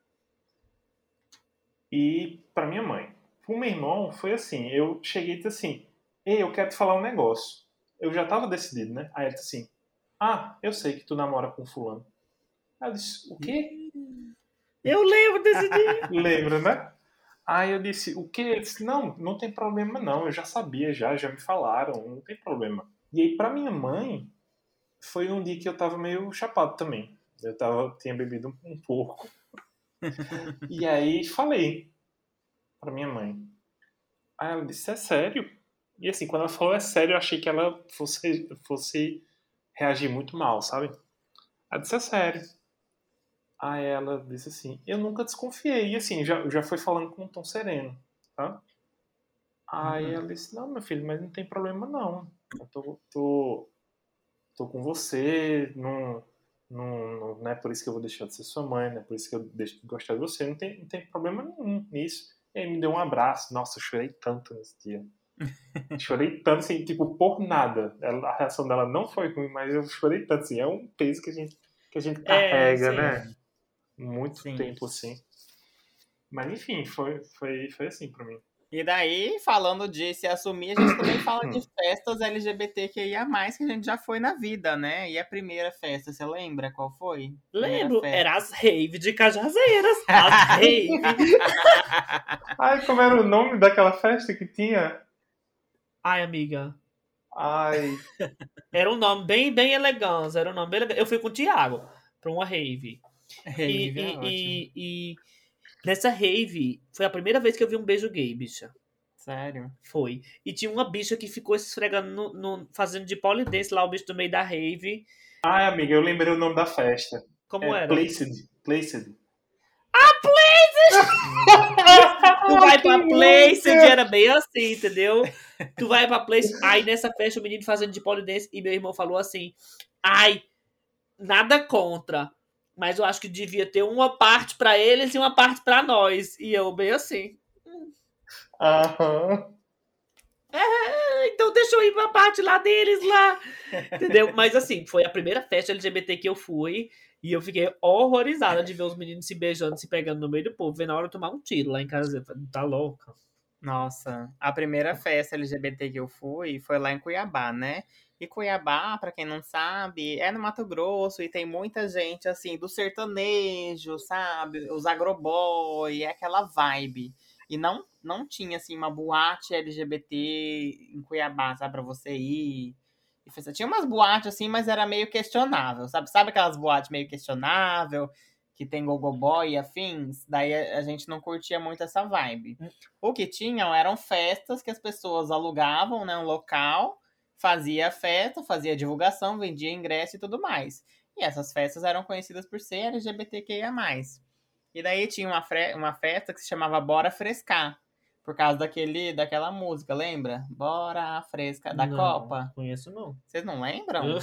E pra minha mãe. Pro meu irmão, foi assim, eu cheguei e disse assim, ei, eu quero te falar um negócio. Eu já tava decidido, né? Aí ele disse assim, ah, eu sei que tu namora com fulano. Aí eu disse, o quê? Eu lembro desse dia. [laughs] Lembra, né? Aí eu disse, o quê? Ele disse, não, não tem problema não, eu já sabia já, já me falaram, não tem problema. E aí, pra minha mãe, foi um dia que eu tava meio chapado também. Eu tava, tinha bebido um, um pouco. [laughs] e aí falei pra minha mãe. Aí ela disse, é sério? E assim, quando ela falou é sério, eu achei que ela fosse, fosse reagir muito mal, sabe? Ela disse, é sério. Aí ela disse assim, eu nunca desconfiei. E assim, já, já foi falando com um tom sereno, tá? Aí Uhum. ela disse, não, meu filho, mas não tem problema não. Eu tô, tô, tô com você, não, não, não, não é por isso que eu vou deixar de ser sua mãe, não é por isso que eu deixo de gostar de você, não tem, não tem problema nenhum nisso. E aí me deu um abraço. Nossa, eu chorei tanto nesse dia. [laughs] chorei tanto, assim, tipo, por nada. Ela- a reação dela não foi ruim, mas eu chorei tanto, assim. É um peso que a gente, que a gente carrega, sim. né? Muito Sim. tempo, assim. Mas enfim, foi, foi, foi assim pra mim. E daí, falando de se assumir, a gente também fala de [coughs] festas LGBTQIA+, que a gente já foi na vida, né? E a primeira festa, você lembra qual foi? Lembro, era as rave de Cajazeiras. As [laughs] rave. Ai, como era o nome daquela festa que tinha? Ai, amiga. Ai, Era um nome bem, bem elegante. Era um nome bem elegante. Eu fui com o Thiago pra uma rave. E, Rave, é e- ótimo. e- e nessa rave, foi a primeira vez que eu vi um beijo gay, bicha. Sério? Foi. E tinha uma bicha que ficou esfregando, no, no- fazendo de polidense lá, o bicho do meio da rave. ai, amiga, eu lembrei o nome da festa. Como é era? Placed. Placed. [laughs] Tu vai pra Place, era bem assim, entendeu? Tu vai pra Place, aí nessa festa o menino fazendo de polidense e meu irmão falou assim: ai, nada contra, mas eu acho que devia ter uma parte pra eles e uma parte pra nós. E eu bem assim. Aham. "Ah, Então deixa eu ir pra parte lá deles lá. Entendeu? Mas assim, foi a primeira festa LGBT que eu fui. E eu fiquei horrorizada de ver os meninos se beijando, se pegando no meio do povo. Vendo a hora de tomar um tiro lá em casa. Tá louca. Nossa, a primeira festa LGBT que eu fui foi lá em Cuiabá, né? E Cuiabá, pra quem não sabe, é no Mato Grosso e tem muita gente assim do sertanejo, sabe? Os agroboy, é aquela vibe. E não não tinha assim uma boate LGBT em Cuiabá, sabe, pra você ir. E Tinha umas boates assim, mas era meio questionável, sabe? Sabe aquelas boates meio questionável, que tem gogoboy e afins? Daí a gente não curtia muito essa vibe. O que tinham eram festas que as pessoas alugavam, né, um local, fazia a festa, fazia divulgação, vendia ingresso e tudo mais. E essas festas eram conhecidas por ser LGBTQIA+. E daí tinha uma, uma festa que se chamava Bora Frescar, por causa daquele, daquela música, lembra? Bora Fresca, da Não, Copa. Conheço não. Vocês não lembram? Eu-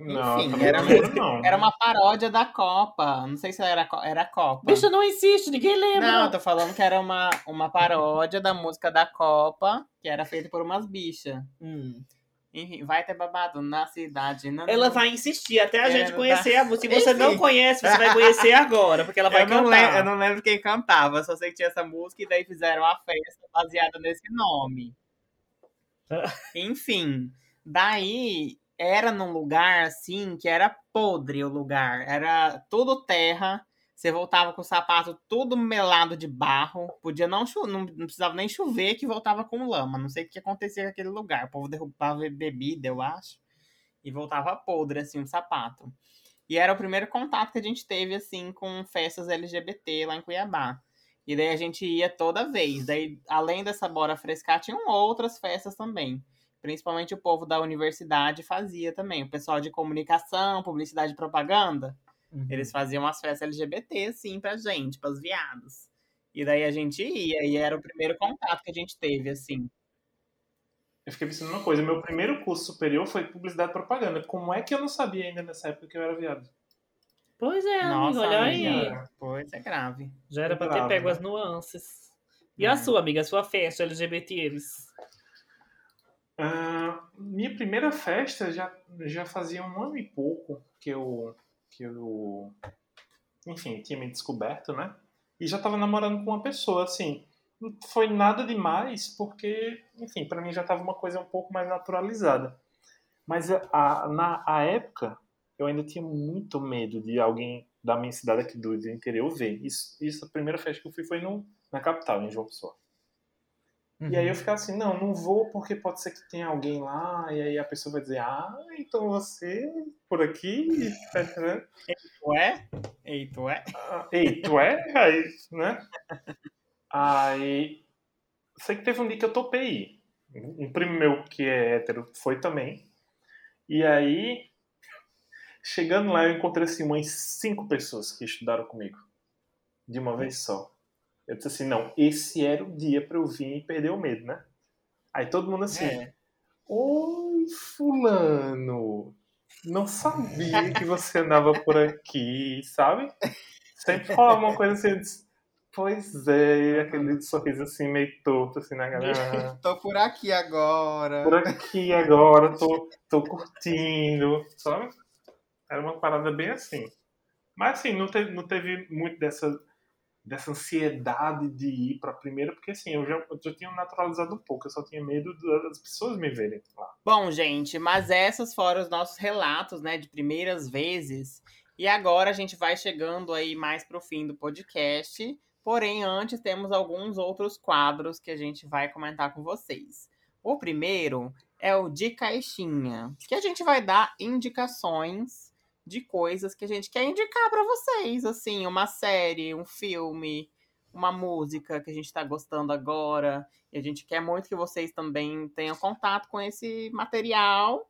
Não, Enfim, era não não. Era uma paródia da Copa. Não sei se era, era a Copa. Bicho, não insiste, ninguém lembra. Não, eu tô falando que era uma, uma paródia da música da Copa, que era feita por umas bichas. Hum. Enfim, vai ter babado na cidade. Não, Ela vai insistir até a É, gente não conhecer a música. Se você Enfim. não conhece, você vai conhecer agora, porque ela [laughs] vai eu, não cantar. lembro, eu não lembro quem cantava, só sei que tinha essa música e daí fizeram a festa baseada nesse nome. [laughs] Enfim, daí era num lugar assim que era podre o lugar, era tudo terra. Você voltava com o sapato tudo melado de barro, podia não, não, não precisava nem chover que voltava com lama. Não sei o que acontecia naquele lugar. O povo derrubava bebida, eu acho, e voltava podre assim o sapato. E era o primeiro contato que a gente teve, assim, com festas LGBT lá em Cuiabá. E daí a gente ia toda vez. Daí, além dessa Bora Frescar, tinham outras festas também. Principalmente o povo da universidade fazia também. O pessoal de comunicação, publicidade e propaganda. Uhum. Eles faziam umas festas LGBT, assim, pra gente, pras viados. E daí a gente ia, e era o primeiro contato que a gente teve, assim. Eu fiquei pensando uma coisa, meu primeiro curso superior foi publicidade e propaganda. Como é que eu não sabia ainda nessa época que eu era viado? Pois é, amigo, Nossa, olha amiga. aí. Pois é grave. Já era pra ter Bravo, pego né? as nuances. E É. a sua, amiga? A sua festa LGBT? Ah, minha primeira festa já, já fazia um ano e pouco que eu, que eu, enfim, tinha me descoberto, né? E já tava namorando com uma pessoa, assim. Não foi nada demais, porque, enfim, pra mim já tava uma coisa um pouco mais naturalizada. Mas a, a- na a época, eu ainda tinha muito medo de alguém da minha cidade aqui do interior ver. Isso, isso a primeira festa que eu fui foi no, na capital, em João Pessoa. E aí eu ficava assim, não, não vou porque pode ser que tenha alguém lá, e aí a pessoa vai dizer, ah, então você por aqui, tá? Ei, tu é? Ei, tu é? Ah, Ei, tu é? Aí, né? Aí, sei que teve um dia que eu topei ir. Um primo meu que é hétero foi também. E aí, chegando lá, eu encontrei assim umas cinco pessoas que estudaram comigo. De uma vez só. Eu disse assim, não, esse era o dia pra eu vir e perder o medo, né? Aí todo mundo assim, É. Oi, fulano. Não sabia que você andava por aqui, sabe? Sempre falava uma coisa assim, disse, pois é, e aquele sorriso assim, meio torto, assim, na galera. [laughs] Tô por aqui agora. Por aqui agora, tô, tô curtindo, sabe? Era uma parada bem assim. Mas assim, não teve, não teve muito dessa, dessa ansiedade de ir pra primeira, porque assim, eu já, eu já tinha naturalizado um pouco, eu só tinha medo das pessoas me verem lá. Bom, gente, mas essas foram os nossos relatos, né, de primeiras vezes. E agora a gente vai chegando aí mais pro fim do podcast. Porém, antes temos alguns outros quadros que a gente vai comentar com vocês. O primeiro é o de caixinha, que a gente vai dar indicações de coisas que a gente quer indicar para vocês, assim, uma série, um filme, uma música que a gente tá gostando agora. E a gente quer muito que vocês também tenham contato com esse material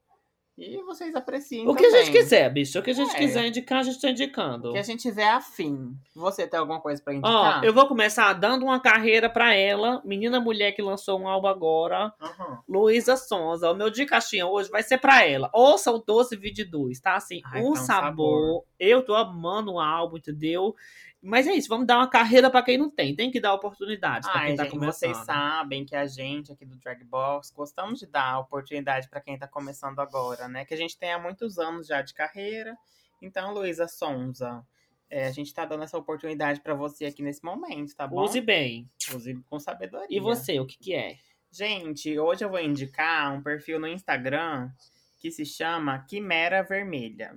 e vocês apreciem O que a gente quiser, bicho. O que a gente É. quiser indicar, a gente tá indicando. O que a gente tiver afim. Você tem alguma coisa pra Ó, indicar? eu vou começar dando uma carreira pra ela, menina mulher que lançou um álbum agora, Uhum. Luísa Sonza. O meu de caixinha hoje vai ser pra ela. Ouça o Doce 22, tá? Assim, Ai, um tá um sabor. sabor. Eu tô amando o álbum, entendeu? Mas é isso, vamos dar uma carreira pra quem não tem. Tem que dar oportunidade pra Ai, quem tá gente, começando. vocês sabem que a gente aqui do Drag Box gostamos de dar oportunidade pra quem tá começando agora, né? Que a gente tem há muitos anos já de carreira. Então, Luísa Sonza, é, a gente tá dando essa oportunidade pra você aqui nesse momento, tá bom? Use bem. Use com sabedoria. E você, o que que é? Gente, hoje eu vou indicar um perfil no Instagram que se chama Quimera Vermelha.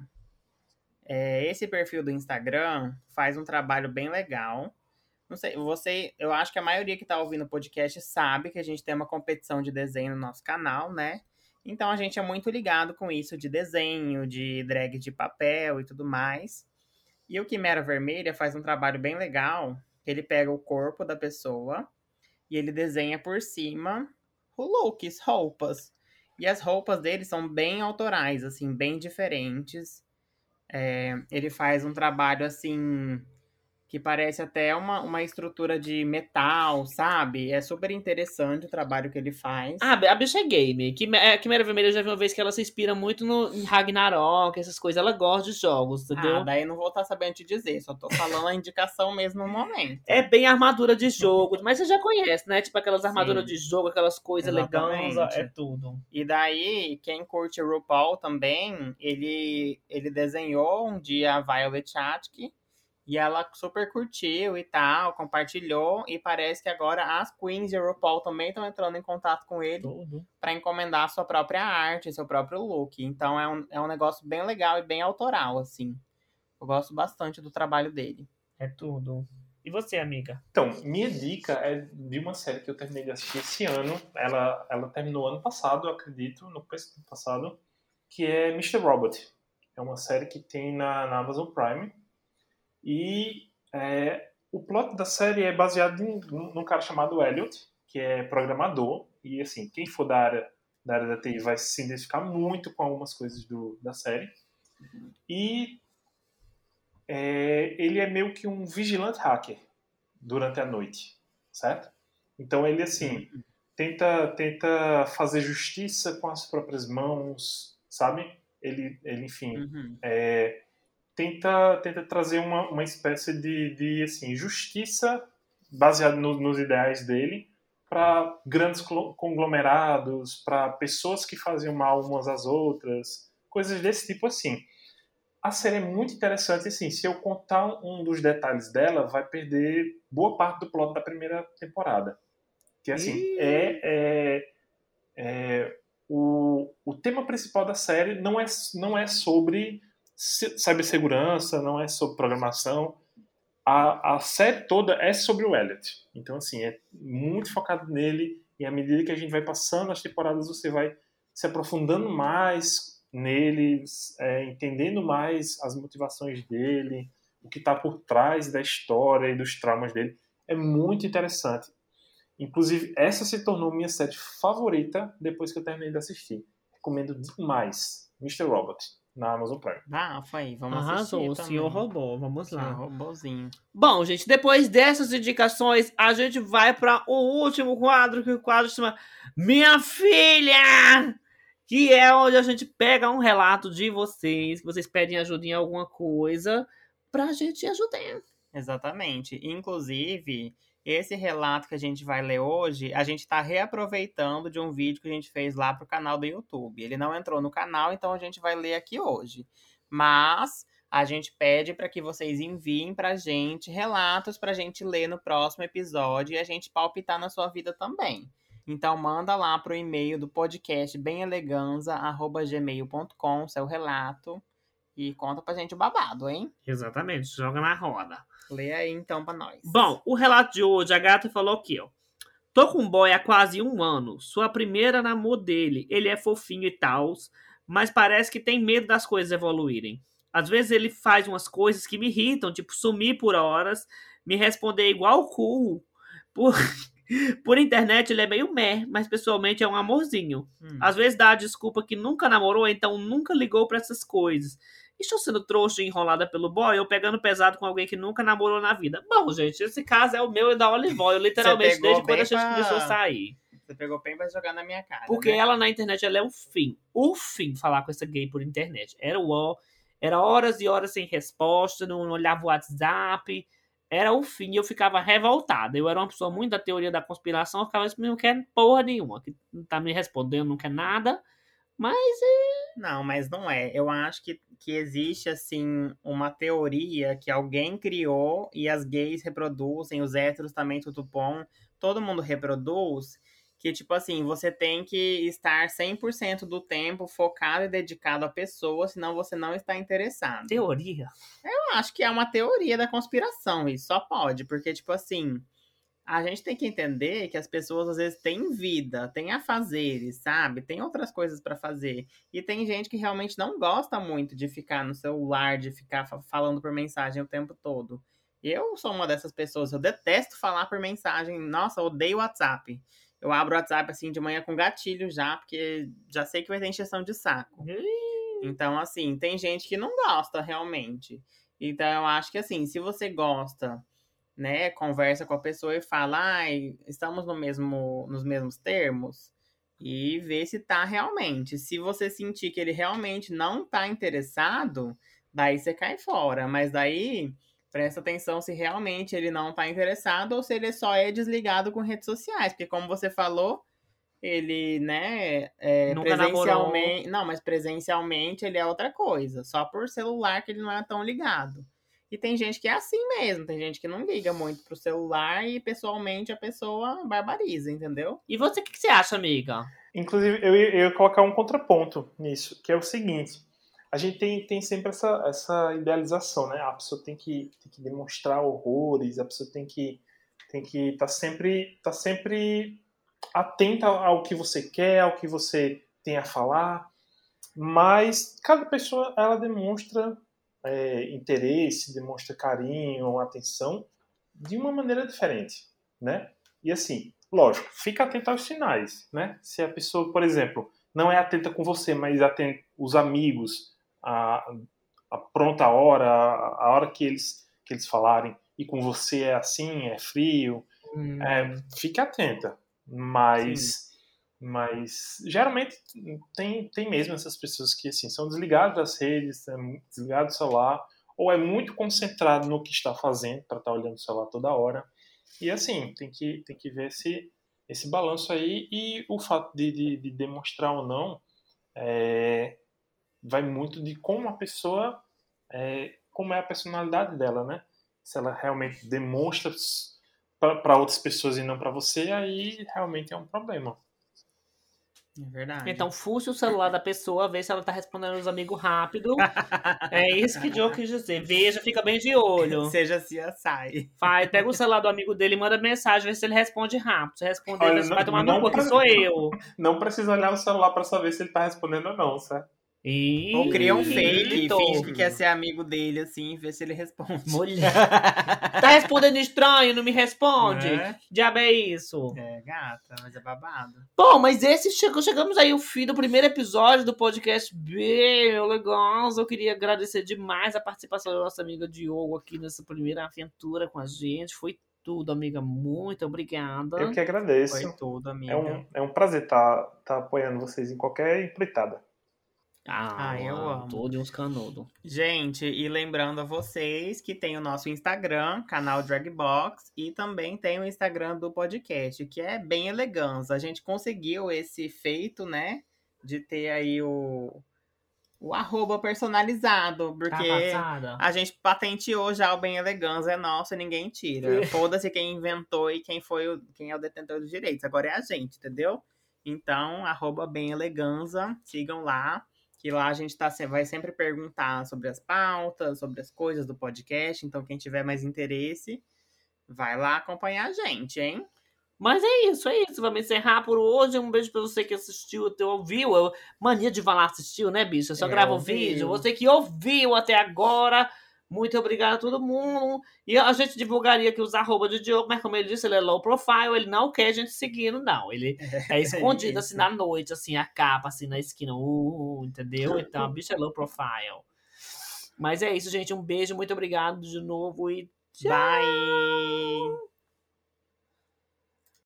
É, esse perfil do Instagram faz um trabalho bem legal. Não sei, você, eu acho que a maioria que tá ouvindo o podcast sabe que a gente tem uma competição de desenho no nosso canal, né? Então a gente é muito ligado com isso de desenho, de drag de papel e tudo mais. E o Quimera Vermelha faz um trabalho bem legal. Ele pega o corpo da pessoa e ele desenha por cima looks, roupas. E as roupas dele são bem autorais, assim, bem diferentes. É, ele faz um trabalho assim que parece até uma, uma estrutura de metal, sabe? É super interessante o trabalho que ele faz. Ah, a bicha é game. Quime- é, Quimera Vermelha eu já vi uma vez que ela se inspira muito no em Ragnarok, essas coisas. Ela gosta de jogos, entendeu? Ah, daí não vou estar sabendo te dizer, só tô falando a indicação mesmo no momento. É bem armadura de jogo, mas você já conhece, né? Tipo aquelas armaduras Sim. de jogo, aquelas coisas legais, é tudo. E daí, quem curte RuPaul também, ele, ele desenhou um dia a Violet Chachki e ela super curtiu e tal, compartilhou. E parece que agora as queens de RuPaul também estão entrando em contato com ele Tudo. para encomendar sua própria arte, seu próprio look. Então é um, é um negócio bem legal e bem autoral, assim. Eu gosto bastante do trabalho dele. É tudo. E você, amiga? Então, minha dica é de uma série que eu terminei de assistir esse ano. Ela, ela terminou ano passado, eu acredito, no começo do ano passado, que é Mr. Robot. É uma série que tem na, na Amazon Prime. E é, o plot da série é baseado em, num num cara chamado Elliot, que é programador. E assim, quem for da área da, área da TI vai se identificar muito com algumas coisas do, da série. E é, ele é meio que um vigilante hacker durante a noite, certo? Então ele assim tenta tenta fazer justiça com as próprias mãos, sabe? Ele ele enfim Uhum. é, tenta tenta trazer uma, uma espécie de, de assim justiça baseada no- nos ideais dele para grandes conglomerados, para pessoas que faziam mal umas às outras, coisas desse tipo assim. A série é muito interessante, assim, se eu contar um dos detalhes dela, vai perder boa parte do plot da primeira temporada. Que, assim, Ih. é, é, é o, o tema principal da série não é, não é sobre cibersegurança, não é sobre programação. A, a série toda é sobre o Elliot. Então, assim, é muito focado nele. E à medida que a gente vai passando as temporadas, você vai se aprofundando mais nele, é, entendendo mais as motivações dele, o que está por trás da história e dos traumas dele. É muito interessante. Inclusive, essa se tornou minha série favorita depois que eu terminei de assistir. Recomendo demais Mr. Robot na Amazon Prime. Ah, foi. Vamos Arrasou, assistir o senhor robô. Vamos lá. Senhor robôzinho. Bom, gente, depois dessas indicações, a gente vai para o último quadro, que o quadro chama Minha Filha! Que é onde a gente pega um relato de vocês, que vocês pedem ajuda em alguma coisa, pra gente ajudar. Exatamente. Inclusive, esse relato que a gente vai ler hoje, a gente está reaproveitando de um vídeo que a gente fez lá pro canal do YouTube. Ele não entrou no canal, então a gente vai ler aqui hoje. Mas a gente pede para que vocês enviem pra gente relatos pra gente ler no próximo episódio e a gente palpitar na sua vida também. Então manda lá pro e-mail do podcast bemeleganza@gmail.com seu relato e conta pra gente o babado, hein? Exatamente, joga na roda. Lê aí então pra nós. Bom, o relato de hoje, a gata falou aqui, ó. Tô com um boy há quase um ano. Sua primeira namor dele. Ele é fofinho e tal, mas parece que tem medo das coisas evoluírem. Às vezes ele faz umas coisas que me irritam, tipo sumir por horas, me responder igual cu. Por, [laughs] por internet ele é meio meh, mas pessoalmente é um amorzinho. Hum. Às vezes dá a desculpa que nunca namorou, então nunca ligou pra essas coisas. Estou sendo trouxa e enrolada pelo boy ou pegando pesado com alguém que nunca namorou na vida. Bom, gente, esse caso é o meu e da Olive Oil, literalmente, desde quando a gente pra- começou a sair. Você pegou bem pra jogar na minha cara. Porque né? ela na internet, ela é um fim. O fim falar com essa gay por internet. Era o era horas e horas sem resposta, não olhava o WhatsApp. Era o fim e eu ficava revoltada. Eu era uma pessoa muito da teoria da conspiração, eu ficava assim, não quer porra nenhuma, que não tá me respondendo, não quer nada. Mas Não, mas não é. Eu acho que, que existe, assim, uma teoria que alguém criou e as gays reproduzem, os héteros também, tudo bom, todo mundo reproduz, que, tipo assim, você tem que estar 100% do tempo focado e dedicado à pessoa, senão você não está interessado. teoria. Eu acho que é uma teoria da conspiração, isso só pode, porque, tipo assim, a gente tem que entender que as pessoas às vezes têm vida, têm afazeres, sabe? Tem outras coisas pra fazer. E tem gente que realmente não gosta muito de ficar no celular, de ficar fa- falando por mensagem o tempo todo. Eu sou uma dessas pessoas, eu detesto falar por mensagem. Nossa, eu odeio WhatsApp. Eu abro o WhatsApp assim de manhã com gatilho já, porque já sei que vai ter encheção de saco. Então, assim, tem gente que não gosta realmente. Então, eu acho que assim, se você gosta, né, conversa com a pessoa e fala, ai, estamos no mesmo, nos mesmos termos, e vê se tá realmente. Se você sentir que ele realmente não tá interessado, daí você cai fora. Mas daí, presta atenção se realmente ele não tá interessado ou se ele só é desligado com redes sociais. Porque como você falou, ele, né, é, Nunca namorou. presencialmente. Não, mas presencialmente ele é outra coisa. Só por celular que ele não é tão ligado. E tem gente que é assim mesmo, tem gente que não liga muito pro celular e pessoalmente a pessoa barbariza, entendeu? E você, o que, que você acha, amiga? Inclusive, eu ia, eu ia colocar um contraponto nisso, que é o seguinte. A gente tem, tem sempre essa, essa idealização, né? A pessoa tem que, tem que demonstrar horrores, a pessoa tem que tem que estar sempre, tá sempre atenta ao que você quer, ao que você tem a falar. Mas cada pessoa, ela demonstra é, interesse, demonstra carinho, atenção, de uma maneira diferente, né? E assim, lógico, fica atento aos sinais, né? Se a pessoa, por exemplo, não é atenta com você, mas atenta os amigos, a, a pronta hora, a, a hora que eles, que eles falarem, e com você é assim, é frio, é, fique atenta. Mas, mas geralmente tem, tem mesmo essas pessoas que assim, são desligadas das redes, é desligado do celular, ou é muito concentrado no que está fazendo para estar olhando o celular toda hora. E assim, tem que, tem que ver esse, esse balanço aí e o fato de, de, de demonstrar ou não é, vai muito de como a pessoa, é, como é a personalidade dela, né? Se ela realmente demonstra para outras pessoas e não para você, aí realmente é um problema. É verdade. Então, fuxe o celular da pessoa, vê se ela tá respondendo os amigos rápido. [laughs] é isso que o Joe quis dizer. Veja, fica bem de olho. [laughs] Seja CSI. Vai, pega o celular do amigo dele e manda mensagem, vê se ele responde rápido. Se responder, Olha, você não- vai tomar no cu, que sou eu. [laughs] Não precisa olhar o celular pra saber se ele tá respondendo ou não, certo? Ih, Ou cria um fake, Eita. finge que quer ser amigo dele, assim, e vê se ele responde. Mulher. [laughs] Tá respondendo estranho, não me responde? É? Diabo é isso. É, gata, mas é babado. Bom, mas esse chegou, chegamos aí ao fim do primeiro episódio do podcast bem legal. Eu queria agradecer demais a participação da nossa amiga Diogo aqui nessa primeira aventura com a gente. Foi tudo, amiga. Muito obrigada. Eu que agradeço. Foi tudo, amiga. É um, é um prazer estar tá, apoiando vocês em qualquer empreitada. Ah, Ah, eu amo. Todo uns canudos. Gente, e lembrando a vocês que tem o nosso Instagram, canal Dragbox, e também tem o Instagram do podcast, que é bem elegância. A gente conseguiu esse feito, né? De ter aí o, o arroba personalizado, Tá porque passada? a gente patenteou já o bem elegância, é nosso e ninguém tira. [laughs] Foda-se quem inventou e quem foi o, quem é o detentor dos direitos. Agora é a gente, entendeu? Então, arroba bem elegância, sigam lá. Que lá a gente tá, vai sempre perguntar sobre as pautas, sobre as coisas do podcast. Então, quem tiver mais interesse, vai lá acompanhar a gente, hein? Mas é isso, é isso. Vamos encerrar por hoje. Um beijo pra você que assistiu, até ouviu. Eu- Mania de falar assistiu, né, bicho? Só É, grava o vídeo. Você que ouviu até agora. Muito obrigado a todo mundo. E a gente divulgaria aqui os arroba de Diogo, mas como ele disse, ele é low profile, ele não quer a gente seguindo, não. Ele [laughs] é escondido assim na noite, assim, a capa, assim, na esquina. Uh, entendeu? [laughs] Então, a bicha é low profile. Mas é isso, gente. Um beijo, muito obrigado de novo e tchau. Bye!